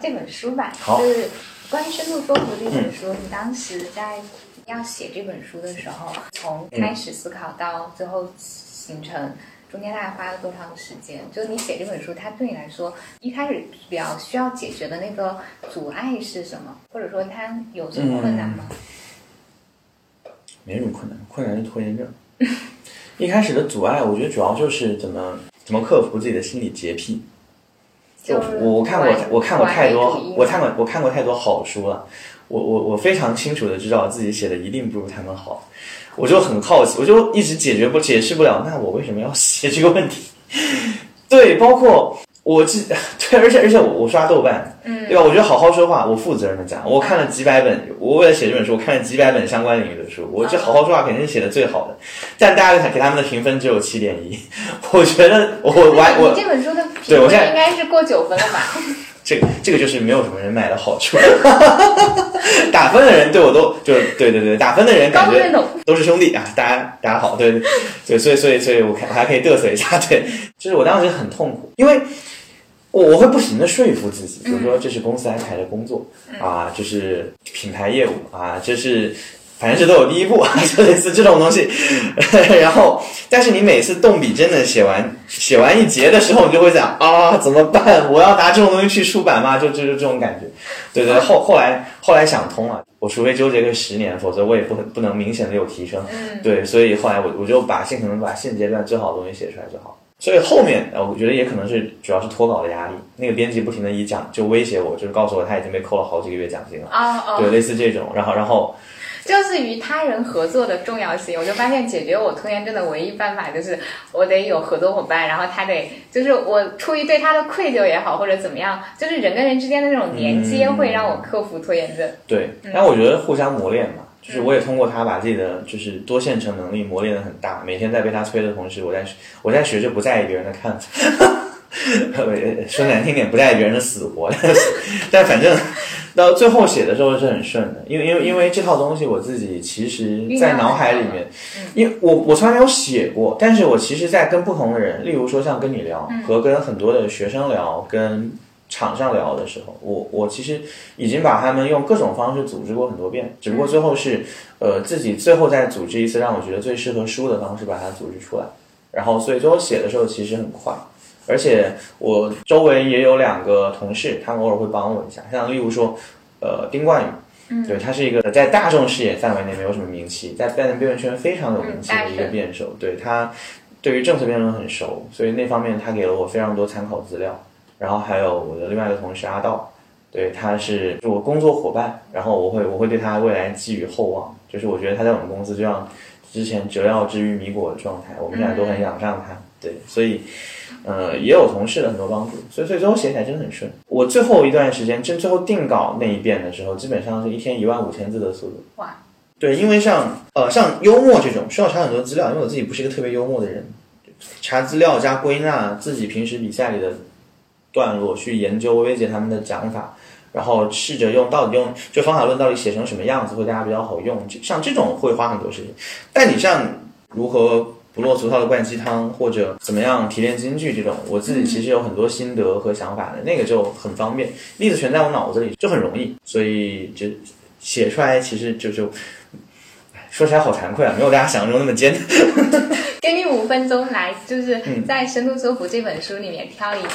这本书吧。就是关于深度说服这本书，你当时在要写这本书的时候，从开始思考到最后形成，中间大概花了多长的时间？就是你写这本书，它对你来说，一开始比较需要解决的那个阻碍是什么？或者说它有什么困难吗？没什么困难，困难是拖延症。一开始的阻碍，我觉得主要就是怎么怎么克服自己的心理洁癖。我我看过我看过太多我看过我看过太多好书了，我我我非常清楚的知道自己写的一定不如他们好，我就很好奇，我就一直解决不解释不了，那我为什么要 [laughs] 写这个问题？对，包括我记 [laughs] 对，而且而且我我刷豆瓣，嗯对吧？我觉得好好说话，我负责任的讲，我看了几百本，我为了写这本书，我看了几百本相关领域的书，我这好好说话肯定是写的最好的，但大家给他们的评分只有七点一，[laughs] 我觉得我完我这本书的评对我现在分应该是过九分了吧？[laughs] 这个这个就是没有什么人买的好处，打分的人对我都就是对对对，打分的人感觉。都是兄弟啊，大家大家好，对对对，所以所以所以我看我还可以嘚瑟一下，对，就是我当时很痛苦，因为我我会不停的说服自己，比如说这是公司安排的工作、啊，这是品牌业务啊，这是。反正是都有第一步，[laughs] 就类似这种东西。[laughs] 然后，但是你每次动笔真的写完写完一节的时候，你就会想啊，怎么办？我要拿这种东西去出版吗？就就是这种感觉。对对，后后来后来想通了，我除非纠结个十年，否则我也不不能明显的有提升。嗯，对，所以后来我我就把尽可能把现阶段最好的东西写出来就好。所以后面呃，我觉得也可能是主要是脱稿的压力，那个编辑不停的以讲就威胁我，就是告诉我他已经被扣了好几个月奖金了。哦哦，对，类似这种，然后然后就是与他人合作的重要性，我就发现解决我拖延症的唯一办法就是我得有合作伙伴，然后他得就是我出于对他的愧疚也好，或者怎么样，就是人跟人之间的那种连接嗯。会让我克服拖延症。对，但我觉得互相磨练嘛，就是我也通过他把自己的就是多线程能力磨练的很大，每天在被他催的同时，我在我在学着不在意别人的看法。[laughs] 说难听点，不在意别人的死活，[laughs] 但反正到最后写的时候是很顺的，因为因为因为这套东西我自己其实在脑海里面，因为我我从来没有写过，但是我其实，在跟不同的人，例如说像跟你聊，和跟很多的学生聊，跟场上聊的时候，我我其实已经把他们用各种方式组织过很多遍，只不过最后是呃自己最后再组织一次让我觉得最适合书的方式把它组织出来，然后所以最后写的时候其实很快。而且我周围也有两个同事，他们偶尔会帮我一下，像例如说，呃，丁冠宇，嗯，对他是一个在大众视野范围内没有什么名气，在辩论辩论圈非常有名气的一个辩手，对他对于政策辩论很熟，所以那方面他给了我非常多参考资料。然后还有我的另外一个同事阿道，对他是是我工作伙伴，然后我会我会对他未来寄予厚望，就是我觉得他在我们公司就像之前折腰之于米果的状态，我们现在都很仰仗他，对，所以。呃，也有同事的很多帮助，所以所以最后写起来真的很顺。我最后一段时间，真最后定稿那一遍的时候，基本上是一天一万五千字的速度。哇！对，因为像呃像幽默这种需要查很多资料，因为我自己不是一个特别幽默的人，查资料加归纳自己平时比赛里的段落，去研究薇姐他们的讲法，然后试着用到底用就方法论到底写成什么样子会大家比较好用，就像这种会花很多时间。但你像如何不落俗套的灌鸡汤，或者怎么样提炼金句这种，我自己其实有很多心得和想法的，那个就很方便，例子全在我脑子里，就很容易，所以就写出来其实就就。说起来好惭愧啊，没有大家想象中那么艰难。[laughs] 给你五分钟来，就是嗯在《深度说服》这本书里面挑一个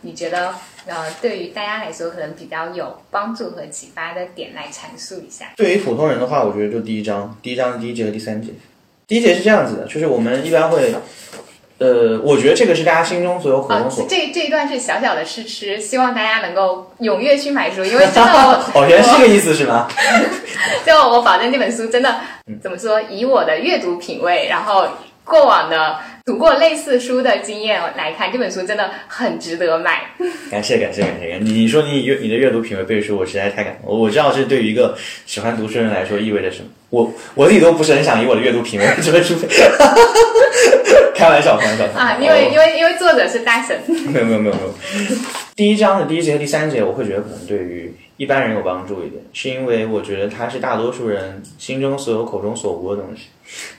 你觉得呃对于大家来说可能比较有帮助和启发的点来阐述一下。对于普通人的话，我觉得就第一章，第一章的第一节和第三节。第一节是这样子的，就是我们一般会，呃，我觉得这个是大家心中所有口啊中所，这这一段是小小的试吃，希望大家能够踊跃去买书，因为真的我哦，原来是这个意思是吗？[laughs] 就我保证这本书真的嗯怎么说，以我的阅读品味，然后过往的读过类似书的经验来看，这本书真的很值得买。[laughs] 感谢感谢感谢！你你说你阅你的阅读品味背书，我实在太感动。我我知道这对于一个喜欢读书人来说意味着什么。我我自己都不是很想以我的阅读品味为这本书，开玩笑开玩笑啊，因为因为因为作者是大神，没有没有没有没有。第一章的第一节和第三节，我会觉得可能对于一般人有帮助一点，是因为我觉得它是大多数人心中所有、口中所无的东西。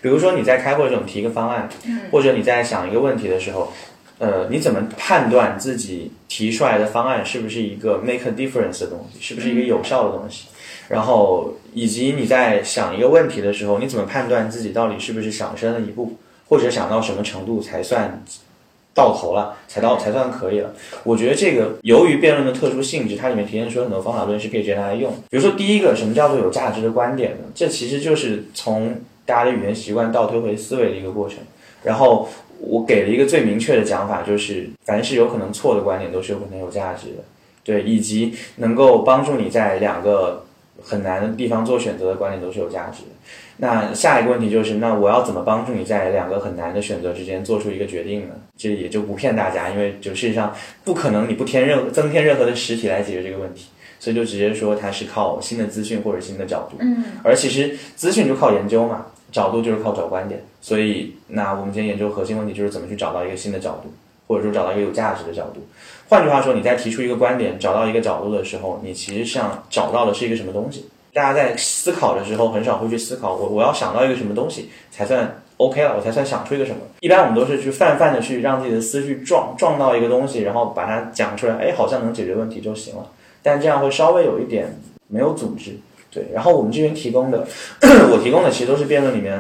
比如说你在开会的时候，提一个方案，或者你在想一个问题的时候，呃，你怎么判断自己提出来的方案是不是一个 make a difference 的东西，是不是一个有效的东西？然后以及你在想一个问题的时候，你怎么判断自己到底是不是想深了一步，或者想到什么程度才算到头了，才到才算可以了？我觉得这个由于辩论的特殊性质，它里面提炼出很多方法论是可以直接拿来用。比如说第一个，什么叫做有价值的观点呢？这其实就是从大家的语言习惯倒推回思维的一个过程。然后我给了一个最明确的讲法，就是凡是有可能错的观点都是有可能有价值的，对，以及能够帮助你在两个很难的地方做选择的观点都是有价值的。那下一个问题就是，那我要怎么帮助你在两个很难的选择之间做出一个决定呢？这也就不骗大家，因为就事实上不可能你不添任增添任何的实体来解决这个问题，所以就直接说它是靠新的资讯或者新的角度。嗯，而其实资讯就靠研究嘛，角度就是靠找观点。所以，那我们今天研究核心问题就是怎么去找到一个新的角度，或者说找到一个有价值的角度。换句话说，你在提出一个观点、找到一个角度的时候，你其实上找到的是一个什么东西？大家在思考的时候很少会去思考，我我要想到一个什么东西才算 OK 了，我才算想出一个什么。一般我们都是去泛泛的去让自己的思绪撞撞到一个东西，然后把它讲出来，哎，好像能解决问题就行了。但这样会稍微有一点没有组织。对，然后我们这边提供的，[clears throat] 我提供的其实都是辩论里面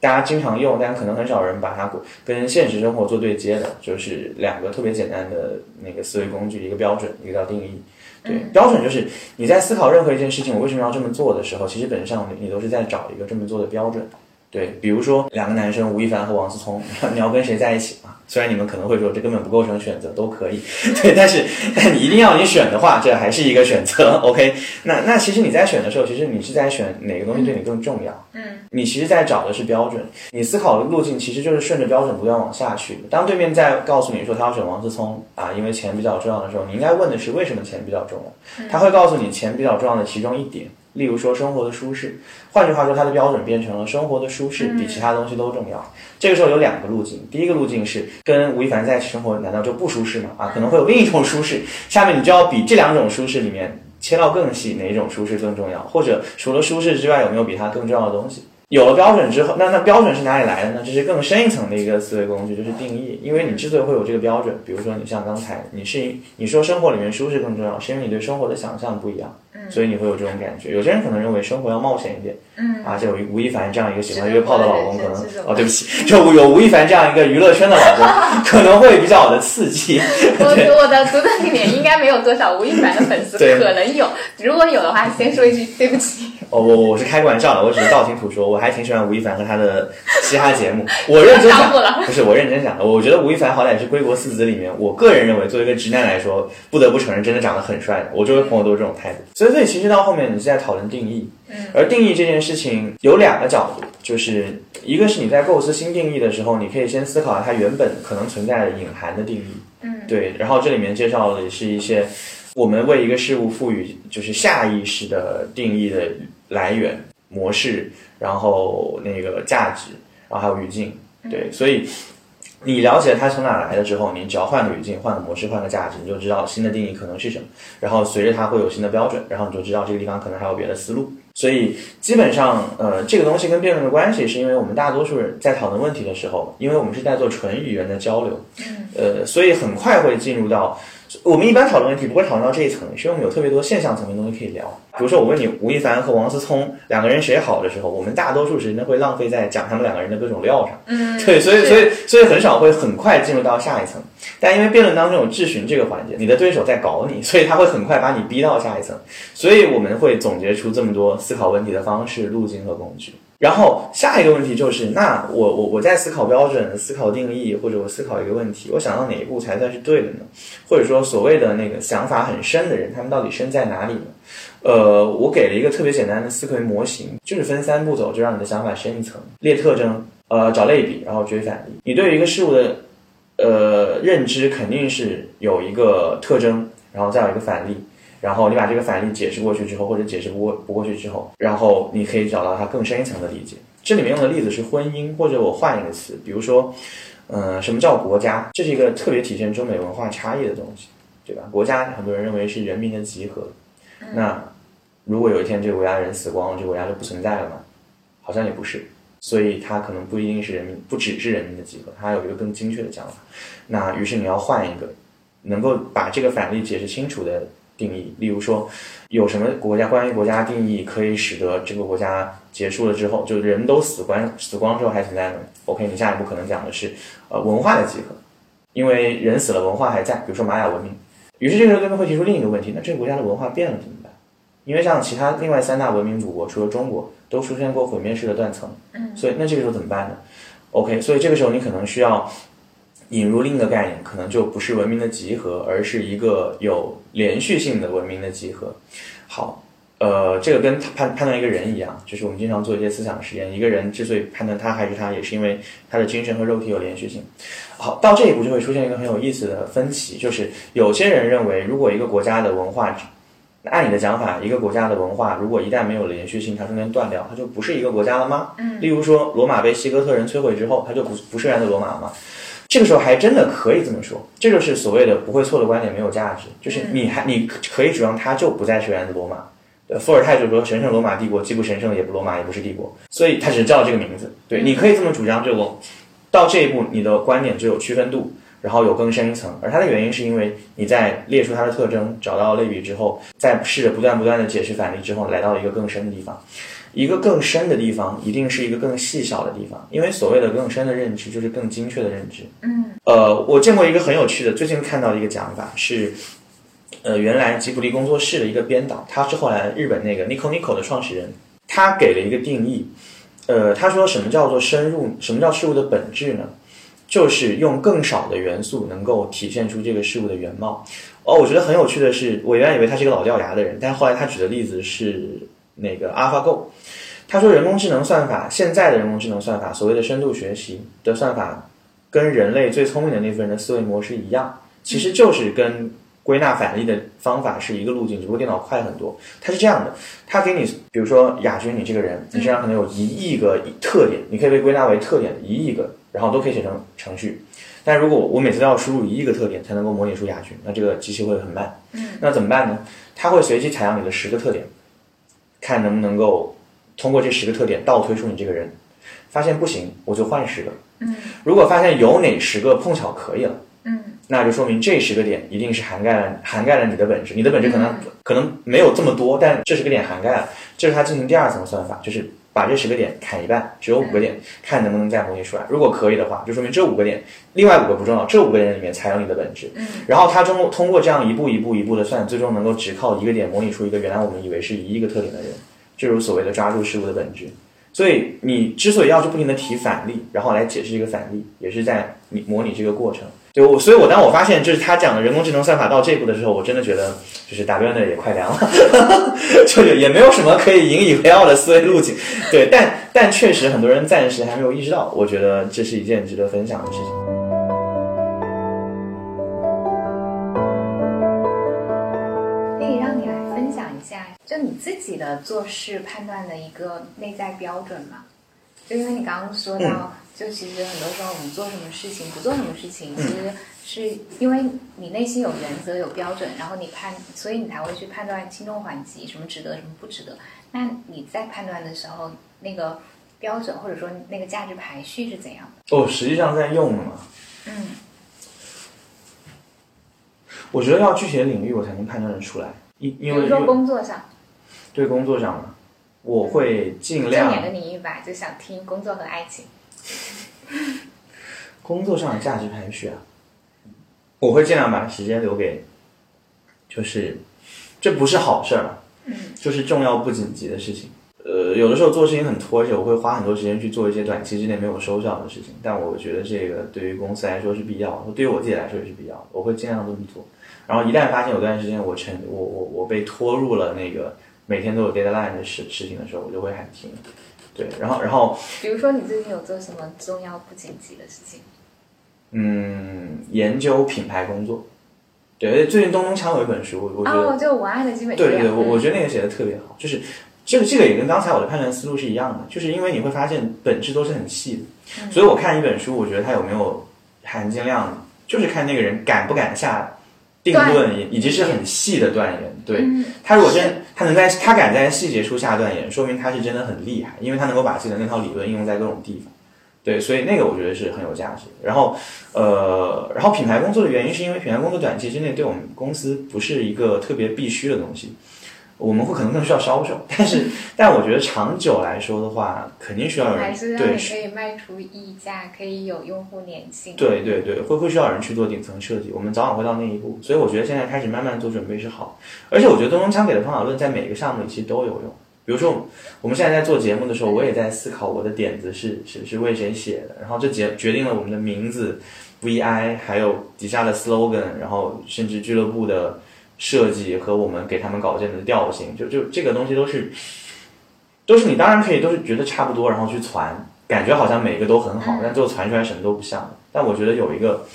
大家经常用，但可能很少人把它跟现实生活做对接的，就是两个特别简单的那个思维工具，一个标准，一个叫定义。对，标准就是你在思考任何一件事情，我为什么要这么做的时候，其实本质上你你都是在找一个这么做的标准。对，比如说两个男生吴亦凡和王思聪，[laughs] 你要跟谁在一起嘛？虽然你们可能会说这根本不构成选择，都可以，[laughs] 对，但是但你一定要你选的话，这还是一个选择。OK，那那其实你在选的时候，其实你是在选哪个东西对你更重要？嗯，你其实在找的是标准，你思考的路径其实就是顺着标准不断往下去。当对面在告诉你说他要选王思聪啊，因为钱比较重要的时候，你应该问的是为什么钱比较重要？他会告诉你钱比较重要的其中一点。例如说生活的舒适，换句话说，它的标准变成了生活的舒适比其他东西都重要。这个时候有两个路径，第一个路径是跟吴亦凡在一起生活，难道就不舒适吗？啊，可能会有另一种舒适。下面你就要比这两种舒适里面切到更细，哪一种舒适更重要？或者除了舒适之外，有没有比它更重要的东西？有了标准之后，那那标准是哪里来的呢？这是更深一层的一个思维工具，就是定义。因为你之所以会有这个标准，比如说你像刚才你是你说生活里面舒适更重要，是因为你对生活的想象不一样，所以你会有这种感觉。有些人可能认为生活要冒险一点，嗯啊，就有吴亦凡这样一个喜欢约炮的老公，可能哦，对不起，就有吴亦凡这样一个娱乐圈的老公，可能会比较的刺激。我我的读者里面应该没有多少吴亦凡的粉丝，可能有。如果有的话，先说一句对不起。哦，我我是开个玩笑的，我只是道听途说，我还挺喜欢吴亦凡和他的嘻哈节目。我认真讲 [laughs] 不是我认真讲的，我觉得吴亦凡好歹是归国四子里面，我个人认为作为一个直男来说，不得不承认真的长得很帅的。我周围朋友都是这种态度，所以所以其实到后面你是在讨论定义，嗯而定义这件事情有两个角度，就是一个是你在构思新定义的时候，你可以先思考它原本可能存在的隐含的定义，嗯对，然后这里面介绍的是一些我们为一个事物赋予就是下意识的定义的来源模式，然后那个价值，然后还有语境，对，所以你了解它从哪来的之后，你只要换个语境、换个模式、换个价值，你就知道新的定义可能是什么。然后随着它会有新的标准，然后你就知道这个地方可能还有别的思路。所以基本上，呃，这个东西跟辩论的关系，是因为我们大多数人在讨论问题的时候，因为我们是在做纯语言的交流，呃，所以很快会进入到我们一般讨论问题不会讨论到这一层，是因为我们有特别多现象层面的东西可以聊。比如说，我问你吴亦凡和王思聪两个人谁好的时候，我们大多数时间会浪费在讲他们两个人的各种料上。嗯，[laughs] 对，所以所以所以很少会很快进入到下一层。但因为辩论当中有质询这个环节，你的对手在搞你，所以他会很快把你逼到下一层。所以我们会总结出这么多思考问题的方式、路径和工具。然后下一个问题就是，那我我我在思考标准、思考定义，或者我思考一个问题，我想到哪一步才算是对的呢？或者说，所谓的那个想法很深的人，他们到底深在哪里呢？呃，我给了一个特别简单的思维模型，就是分三步走，就让你的想法深一层，列特征，呃，找类比，然后追反例。你对于一个事物的呃认知肯定是有一个特征，然后再有一个反例，然后你把这个反例解释过去之后，或者解释不过不过去之后，然后你可以找到它更深一层的理解。这里面用的例子是婚姻，或者我换一个词，比如说，呃，什么叫国家？这是一个特别体现中美文化差异的东西，对吧？国家很多人认为是人民的集合，那如果有一天这个国家人死光了，这个国家就不存在了吗？好像也不是，所以它可能不一定是人民，不只是人民的集合，它有一个更精确的讲法。那于是你要换一个，能够把这个反例解释清楚的定义。例如说，有什么国家关于国家定义可以使得这个国家结束了之后，就人都死光死光之后还存在呢？OK，你下一步可能讲的是呃文化的集合，因为人死了，文化还在。比如说玛雅文明。于是这个时候对面会提出另一个问题：那这个国家的文化变了怎么办？因为像其他另外三大文明古国，除了中国，都出现过毁灭式的断层。嗯，所以那这个时候怎么办呢？OK，所以这个时候你可能需要引入另一个概念，可能就不是文明的集合，而是一个有连续性的文明的集合。好，呃，这个跟判判断一个人一样，就是我们经常做一些思想实验，一个人之所以判断他还是他，也是因为他的精神和肉体有连续性。好，到这一步就会出现一个很有意思的分歧，就是有些人认为，如果一个国家的文化，按你的讲法，一个国家的文化如果一旦没有连续性，它中间断掉，它就不是一个国家了吗？嗯，例如说，罗马被希哥特人摧毁之后，它就不不是原来的罗马了吗？这个时候还真的可以这么说，这就是所谓的不会错的观点没有价值，就是你还你可以主张它就不再是原来的罗马。呃，伏尔泰就说神圣罗马帝国既不神圣也不罗马也不是帝国，所以它只是叫这个名字。对，你可以这么主张，就我到这一步，你的观点就有区分度，然后有更深一层。而它的原因是因为你在列出它的特征，找到类比之后，再试着不断不断的解释反例之后，来到了一个更深的地方。一个更深的地方，一定是一个更细小的地方，因为所谓的更深的认知，就是更精确的认知。嗯，呃，我见过一个很有趣的，最近看到的一个讲法是，呃，原来吉卜力工作室的一个编导，他是后来日本那个 Nico Nico 的创始人，他给了一个定义。呃，他说什么叫做深入？什么叫事物的本质呢？就是用更少的元素能够体现出这个事物的原貌。哦，我觉得很有趣的是，我原来以为他是一个老掉牙的人，但后来他举的例子是那个 AlphaGo。他说人工智能算法，现在的人工智能算法，所谓的深度学习的算法，跟人类最聪明的那部分人的思维模式一样，其实就是跟归纳反例的方法是一个路径，只不过电脑快很多。它是这样的，它给你，比如说亚军，你这个人，你身上可能有一亿个特点，你可以被归纳为特点的一亿个，然后都可以写成程序。但如果我每次都要输入一亿个特点才能够模拟出亚军，那这个机器会很慢。嗯，那怎么办呢？它会随机采样你的十个特点，看能不能够通过这十个特点倒推出你这个人。发现不行，我就换十个。嗯，如果发现有哪十个碰巧可以了。嗯，那就说明这十个点一定是涵盖了涵盖了你的本质，你的本质可能、可能没有这么多，但这十个点涵盖了，这是它进行第二层算法，就是把这十个点砍一半，只有五个点，看能不能再模拟出来。如果可以的话，就说明这五个点，另外五个不重要，这五个点里面才有你的本质。嗯，然后他通过通过这样一步一步一步的算，最终能够只靠一个点模拟出一个原来我们以为是一亿个特点的人，就是所谓的抓住事物的本质。所以你之所以要去不停的提反例，然后来解释这个反例，也是在你模拟这个过程。对我，所以我当我发现就是他讲的人工智能算法到这一步的时候，我真的觉得就是打边的也快凉了，[laughs] 就也没有什么可以引以为傲的思维路径。对，但但确实很多人暂时还没有意识到，我觉得这是一件值得分享的事情。就你自己的做事判断的一个内在标准嘛？就因为你刚刚说到，就其实很多时候我们做什么事情，不做什么事情，其实是因为你内心有原则、有标准，然后你判，所以你才会去判断轻重缓急，什么值得，什么不值得。那你在判断的时候，那个标准或者说那个价值排序是怎样的？哦，实际上在用的嘛。嗯我觉得要具体的领域我才能判断得出来，因比如说工作上，对工作上嘛，我会尽正量眼的你一把就想听工作和爱情。[laughs] 工作上的价值排序啊，我会尽量把时间留给，就是这不是好事儿啊，嗯就是重要不紧急的事情。呃，有的时候做事情很拖着，我会花很多时间去做一些短期之内没有收效的事情，但我觉得这个对于公司来说是必要的，对于我自己来说也是必要的，我会尽量这么做。然后一旦发现有段时间我沉我我我被拖入了那个每天都有 deadline 的事事情的时候，我就会喊停。对，然后然后比如说你最近有做什么重要不紧急的事情？嗯，研究品牌工作。对，最近东东锵有一本书，我我觉得、哦，就我爱的基本。对对对，我我嗯觉得那个写的特别好，就是这个这个也跟刚才我的判断思路是一样的，就是因为你会发现本质都是很细的，嗯所以我看一本书，我觉得它有没有含金量，就是看那个人敢不敢下定论，以以及是很细的断言。对嗯他如果真他能在他敢在细节处下断言，说明他是真的很厉害，因为他能够把自己的那套理论应用在各种地方。对，所以那个我觉得是很有价值。然后，呃，然后品牌工作的原因是因为品牌工作短期之内对我们公司不是一个特别必须的东西，我们会可能更需要销售，[laughs] 但是，[laughs] 但我觉得长久来说的话，肯定需要有人对可以卖出溢价，可以有用户粘性。对对对，会会需要人去做顶层设计，我们早晚会到那一步，所以我觉得现在开始慢慢做准备是好。而且我觉得东东锵给的方法论在每个项目里其实都有用。比如说，我们现在在做节目的时候，我也在思考我的点子是是是为谁写的，然后这决决定了我们的名字、VI，还有底下的 slogan，然后甚至俱乐部的设计和我们给他们稿件的调性，就就这个东西都是都是你当然可以都是觉得差不多，然后去传，感觉好像每一个都很好，但最后传出来什么都不像。但我觉得有一个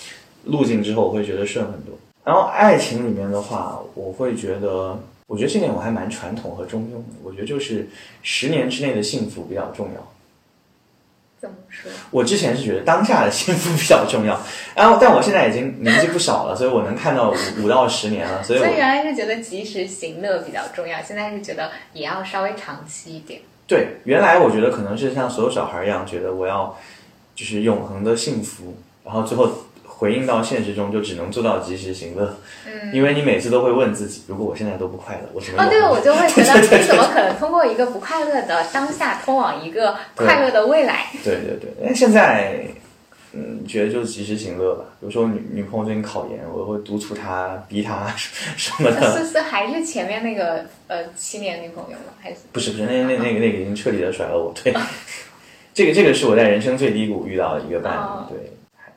路径之后，我会觉得顺很多。然后爱情里面的话，我会觉得，我觉得这点我还蛮传统和中庸的。我觉得就是十年之内的幸福比较重要。怎么说？我之前是觉得当下的幸福比较重要，然后但我现在已经年纪不小了，所以我能看到五五到十年了，所以我所以原来是觉得及时行乐比较重要，现在是觉得也要稍微长期一点。对原来我觉得可能是像所有小孩一样，觉得我要就是永恒的幸福，然后最后回应到现实中就只能做到及时行乐，嗯，因为你每次都会问自己，如果我现在都不快乐，我怎么哦，对，我就会觉得 [laughs] 你怎么可能通过一个不快乐的当下，通往一个快乐的未来？对对对，但现在，嗯，觉得就是及时行乐吧。比如说女女朋友最近考研，我会督促她、逼她 [laughs] 什么的。是是还是前面那个呃七年女朋友吗？还是不是不是，那那那个那个已经彻底的甩了我。对，[laughs] 这个这个是我在人生最低谷遇到的一个伴侣，哦对，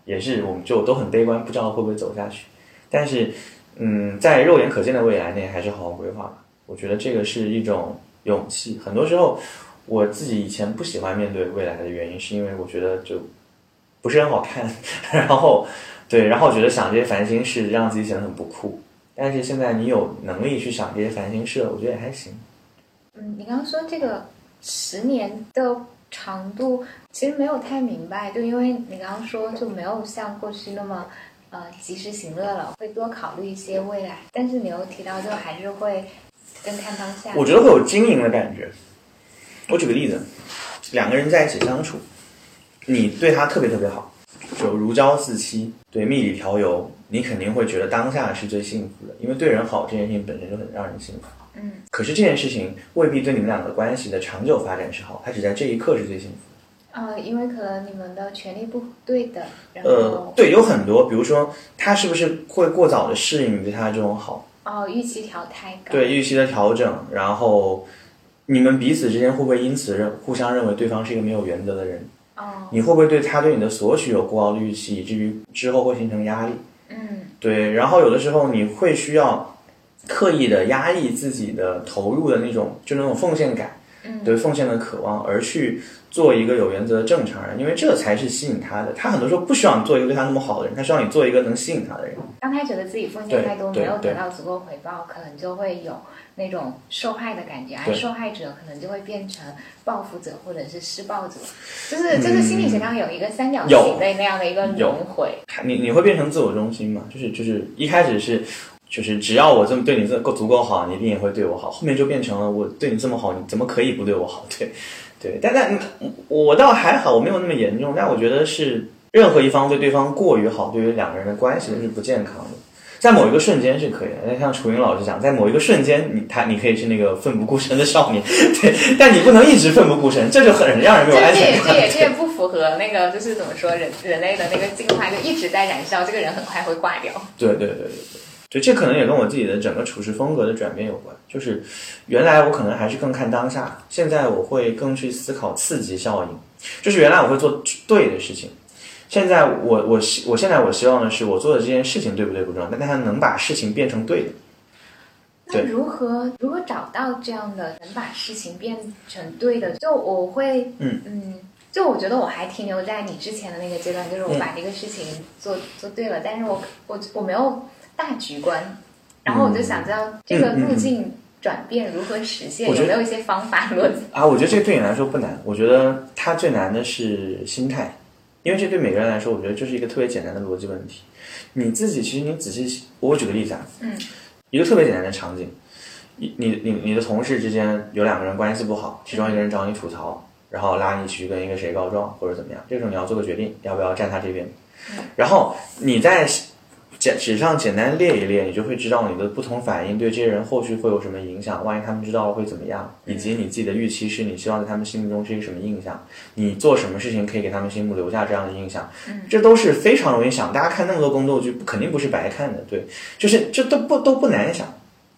也是我们就都很悲观，不知道会不会走下去。但是，嗯，在肉眼可见的未来内，还是好好规划吧。我觉得这个是一种勇气。很多时候，我自己以前不喜欢面对未来的原因，是因为我觉得就不是很好看，[laughs] 然后对，然后我觉得想这些烦心事让自己显得很不酷。但是现在你有能力去想这些烦心事了，我觉得也还行。嗯，你刚刚说这个十年的长度，其实没有太明白，就因为你刚刚说就没有像过去那么呃及时行乐了，会多考虑一些未来，但是你又提到就还是会更看当下。我觉得会有经营的感觉。我举个例子，两个人在一起相处，你对他特别特别好，就如胶似漆，对蜜里调油，你肯定会觉得当下是最幸福的，因为对人好这件事情本身就很让人幸福。嗯，可是这件事情未必对你们两个关系的长久发展是好，它只在这一刻是最幸福的。呃，因为可能你们的权利不对等，呃，对，有很多，比如说他是不是会过早的适应你对他的这种好，哦预期调太高，对预期的调整，然后你们彼此之间会不会因此认互相认为对方是一个没有原则的人？哦，你会不会对他对你的索取有过高的预期，以至于之后会形成压力？嗯对，然后有的时候你会需要刻意的压抑自己的投入的那种，就那种奉献感，嗯对奉献的渴望，而去做一个有原则的正常人，因为这才是吸引他的。他很多时候不需要你做一个对他那么好的人，他需要你做一个能吸引他的人。当他觉得自己奉献太多，没有得到足够回报，可能就会有那种受害的感觉，而受害者可能就会变成报复者或者是施暴者，就是就是心理学上有一个三角形的那样的一个轮回。你你会变成自我中心吗？就是就是一开始是。就是只要我这么对你这够足够好，你一定也会对我好。后面就变成了我对你这么好，你怎么可以不对我好？[laughs] 对，对。但但我倒还好，我没有那么严重。但我觉得是任何一方对对方过于好，对于两个人的关系都是不健康的。在某一个瞬间是可以的，像楚云老师讲，在某一个瞬间，你他你可以是那个奋不顾身的少年，对，但你不能一直奋不顾身，这就很让人没有安全感。这也这也不符合那个就是怎么说人人类的那个进化，就一直在燃烧，这个人很快会挂掉。对对对对对，对，这可能也跟我自己的整个处事风格的转变有关。就是原来我可能还是更看当下，现在我会更去思考刺激效应。就是原来我会做对的事情，现在我我希我现在我希望的是我做的这件事情对不对不重要，但它能把事情变成对的。那如何如何找到这样的能把事情变成对的？就我会嗯就我觉得我还停留在你之前的那个阶段，就是我把这个事情做、做对了，但是我我我没有大局观，然后我就想知道这个路径转变如何实现，有没有一些方法逻辑？啊，我觉得这个对你来说不难，我觉得它最难的是心态，因为这对每个人来说，我觉得就是一个特别简单的逻辑问题。你自己其实你仔细，我举个例子啊，嗯，一个特别简单的场景，你你你你的同事之间有两个人关系不好，其中一个人找你吐槽，然后拉你去跟一个谁告状或者怎么样，这个时候你要做个决定，要不要站他这边。然后你在简纸上简单列一列，你就会知道你的不同反应对这些人后续会有什么影响，万一他们知道了会怎么样，以及你自己的预期是你希望在他们心目中是一个什么印象，你做什么事情可以给他们心目留下这样的印象，这都是非常容易想。大家看那么多宫斗剧，肯定不是白看的，对，就是这都不都不难想，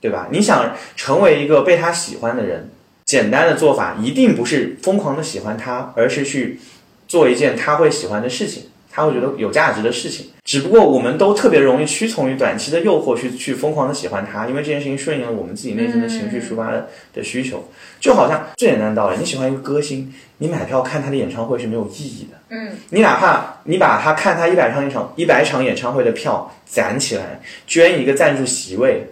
对吧？你想成为一个被他喜欢的人，简单的做法一定不是疯狂的喜欢他，而是去做一件他会喜欢的事情。他会觉得有价值的事情，只不过我们都特别容易屈从于短期的诱惑，去去疯狂的喜欢他，因为这件事情顺应了我们自己内心的情绪抒发的的需求。就好像最简单的道理，你喜欢一个歌星，你买票看他的演唱会是没有意义的。嗯，你哪怕你把他看他一百场一场一百场演唱会的票攒起来，捐一个赞助席位。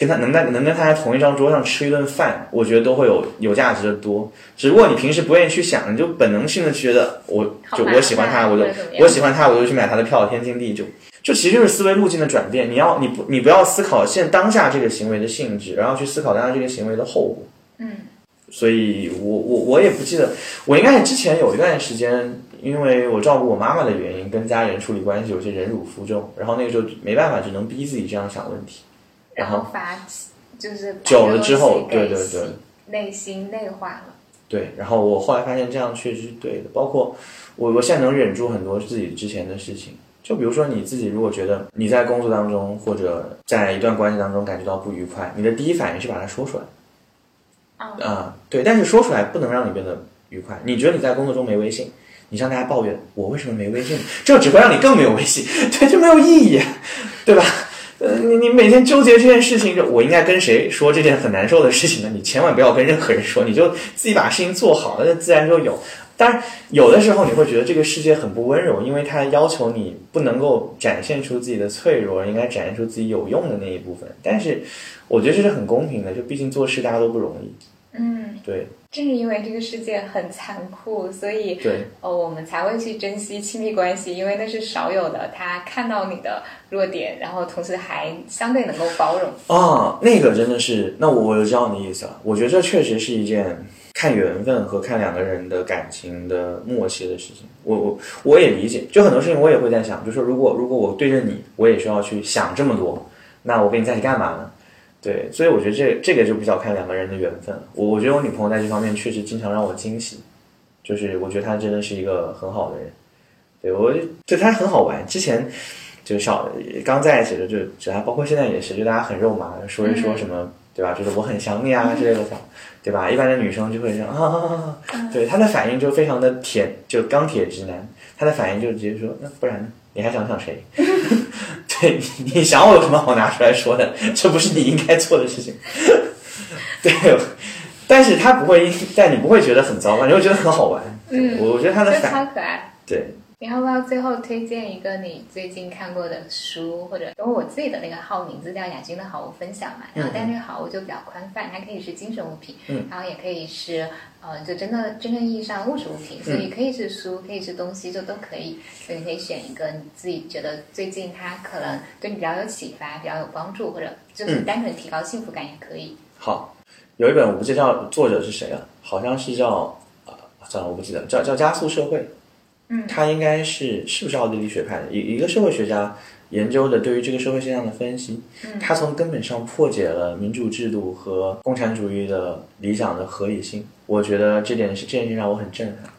跟他能在能跟他在同一张桌上吃一顿饭，我觉得都会有有价值的多。只不过你平时不愿意去想，你就本能性的觉得，我就我喜欢他，我就我喜欢他，我就去买他的票，天经地就就其实就是思维路径的转变。你要你不你不要思考现当下这个行为的性质，然后去思考当下这个行为的后果。嗯，所以我我我也不记得，我应该是之前有一段时间，因为我照顾我妈妈的原因，跟家人处理关系有些忍辱负重，然后那个时候没办法，只能逼自己这样想问题。然后发就是久了之后，对对对，内心内化了。对，然后我后来发现这样确实是对的。包括我，我现在能忍住很多自己之前的事情。就比如说你自己，如果觉得你在工作当中或者在一段关系当中感觉到不愉快，你的第一反应是把它说出来。啊，对，但是说出来不能让你变得愉快。你觉得你在工作中没微信，你向大家抱怨我为什么没微信，这只会让你更没有微信，[laughs] 对，就没有意义，对吧？呃，你你每天纠结这件事情，就我应该跟谁说这件很难受的事情呢？你千万不要跟任何人说，你就自己把事情做好，那自然就有。当然，有的时候你会觉得这个世界很不温柔，因为它要求你不能够展现出自己的脆弱，应该展现出自己有用的那一部分。但是，我觉得这是很公平的，就毕竟做事大家都不容易。嗯，对。正是因为这个世界很残酷，所以对，呃，我们才会去珍惜亲密关系，因为那是少有的。他看到你的弱点，然后同时还相对能够包容。啊，那个真的是，那我我知道你的意思了。我觉得这确实是一件看缘分和看两个人的感情的默契的事情。我我我也理解，就很多事情我也会在想，就是如果如果我对着你，我也需要去想这么多，那我跟你在一起干嘛呢？对，所以我觉得这这个就比较看两个人的缘分。我我觉得我女朋友在这方面确实经常让我惊喜，就是我觉得她真的是一个很好的人。对我对她很好玩。之前就小刚在一起的就就还包括现在也是，就大家很肉麻，说一说什么对吧？就是我很想你啊之类的，对吧？一般的女生就会这样啊，对她的反应就非常的铁，就钢铁直男。她的反应就直接说，那不然呢？你还想想谁？[laughs] 对，你想我有什么好拿出来说的？这不是你应该做的事情。[laughs] 对，但是他不会，但你不会觉得很糟糕，你会觉得很好玩。嗯，我我觉得他的反超可爱。对。你要不要最后推荐一个你最近看过的书，或者因为我自己的那个号名字叫雅君的好物分享嘛，然后但那个好物就比较宽泛，它可以是精神物品，嗯，然后也可以是呃就真的真正意义上物质物品，所以可以是书，可以是东西，就都可以，所以你可以选一个你自己觉得最近它可能对你比较有启发、比较有帮助，或者就是单纯提高幸福感也可以。好，有一本我不记得作者是谁啊，好像是叫啊算了我不记得，叫叫加速社会。嗯，他应该是是不是奥地利学派的？一一个社会学家研究的对于这个社会现象的分析，他从根本上破解了民主制度和共产主义的理想的合理性。我觉得这点是这件事让我很震撼，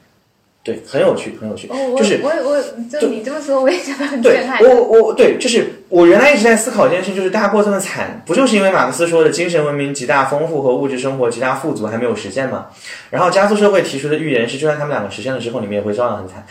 对，很有趣，很有趣。就是我我就你这么说，我也觉得很震撼。我我对，就是我原来一直在思考一件事情，就是大家过这么惨，不就是因为马克思说的精神文明极大丰富和物质生活极大富足还没有实现吗？然后加速社会提出的预言是，就算他们两个实现了之后，你们也会照样很惨。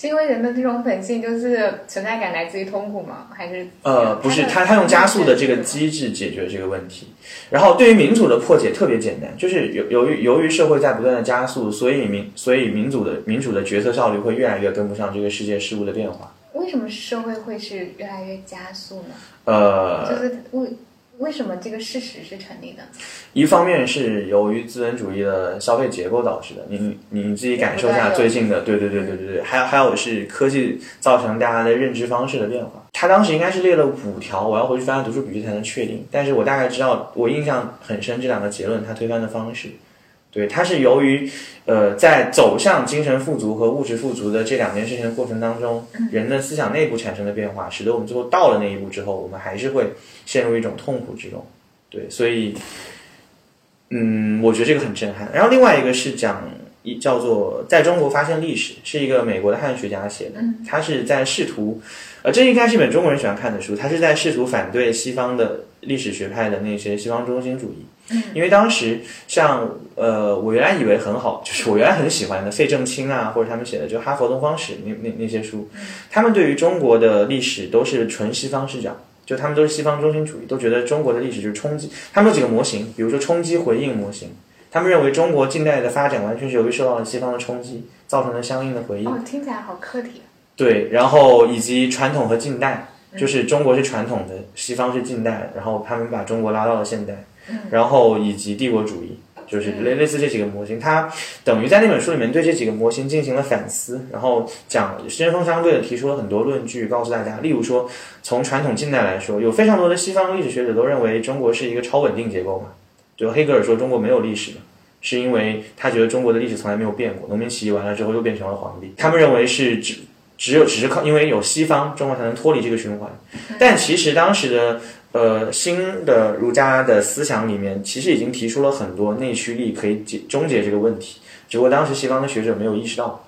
是因为人的这种本性就是存在感来自于痛苦吗？还是呃，不是，他他用加速的这个机制解决这个问题。然后对于民主的破解特别简单，就是由由于由于社会在不断的加速，所以民所以民主的民主的决策效率会越来越跟不上这个世界事物的变化。为什么社会会是越来越加速呢？呃，就是为为什么这个事实是成立的？一方面是由于资本主义的消费结构导致的，你你自己感受一下最近的，对对对对对对，还有还有是科技造成大家的认知方式的变化。他当时应该是列了五条，我要回去翻读书笔记才能确定。但是我大概知道，我印象很深这两个结论他推翻的方式。对，它是由于，呃，在走向精神富足和物质富足的这两件事情的过程当中，人的思想内部产生的变化，使得我们最后到了那一步之后，我们还是会陷入一种痛苦之中。对，所以，嗯，我觉得这个很震撼。然后另外一个是讲一叫做在中国发现历史，是一个美国的汉学家写的，他是在试图，呃，这应该是一本中国人喜欢看的书，他是在试图反对西方的历史学派的那些西方中心主义。因为当时像呃，我原来以为很好，就是我原来很喜欢的费正清啊，或者他们写的就《哈佛东方史》那那那些书，他们对于中国的历史都是纯西方视角，就他们都是西方中心主义，都觉得中国的历史就是冲击。他们有几个模型，比如说冲击回应模型，他们认为中国近代的发展完全是由于受到了西方的冲击，造成了相应的回应。哦，听起来好客体。对，然后以及传统和近代，就是中国是传统的，西方是近代，然后他们把中国拉到了现代。然后以及帝国主义，就是类类似这几个模型，它等于在那本书里面对这几个模型进行了反思，然后讲针锋相对的提出了很多论据，告诉大家，例如说从传统近代来说，有非常多的西方历史学者都认为中国是一个超稳定结构嘛，就黑格尔说中国没有历史，是因为他觉得中国的历史从来没有变过，农民起义完了之后又变成了皇帝，他们认为是只只有只是靠因为有西方，中国才能脱离这个循环，但其实当时的。呃，新的儒家的思想里面，其实已经提出了很多内驱力可以解终结这个问题，只不过当时西方的学者没有意识到，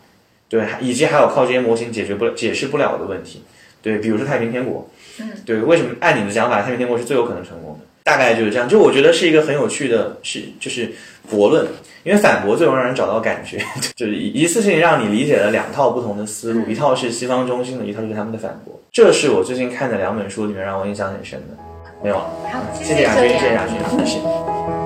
对，以及还有靠这些模型解决不了、解释不了的问题，对，比如说太平天国，嗯，对，为什么按你的讲法，太平天国是最有可能成功的？大概就是这样，就我觉得是一个很有趣的，是就是驳论，因为反驳最容易让人找到感觉，[laughs] 就是一次性让你理解了两套不同的思路，一套是西方中心的，一套是他们的反驳，这是我最近看的两本书里面让我印象很深的。没有，好，谢谢亚军，谢谢亚军，谢谢。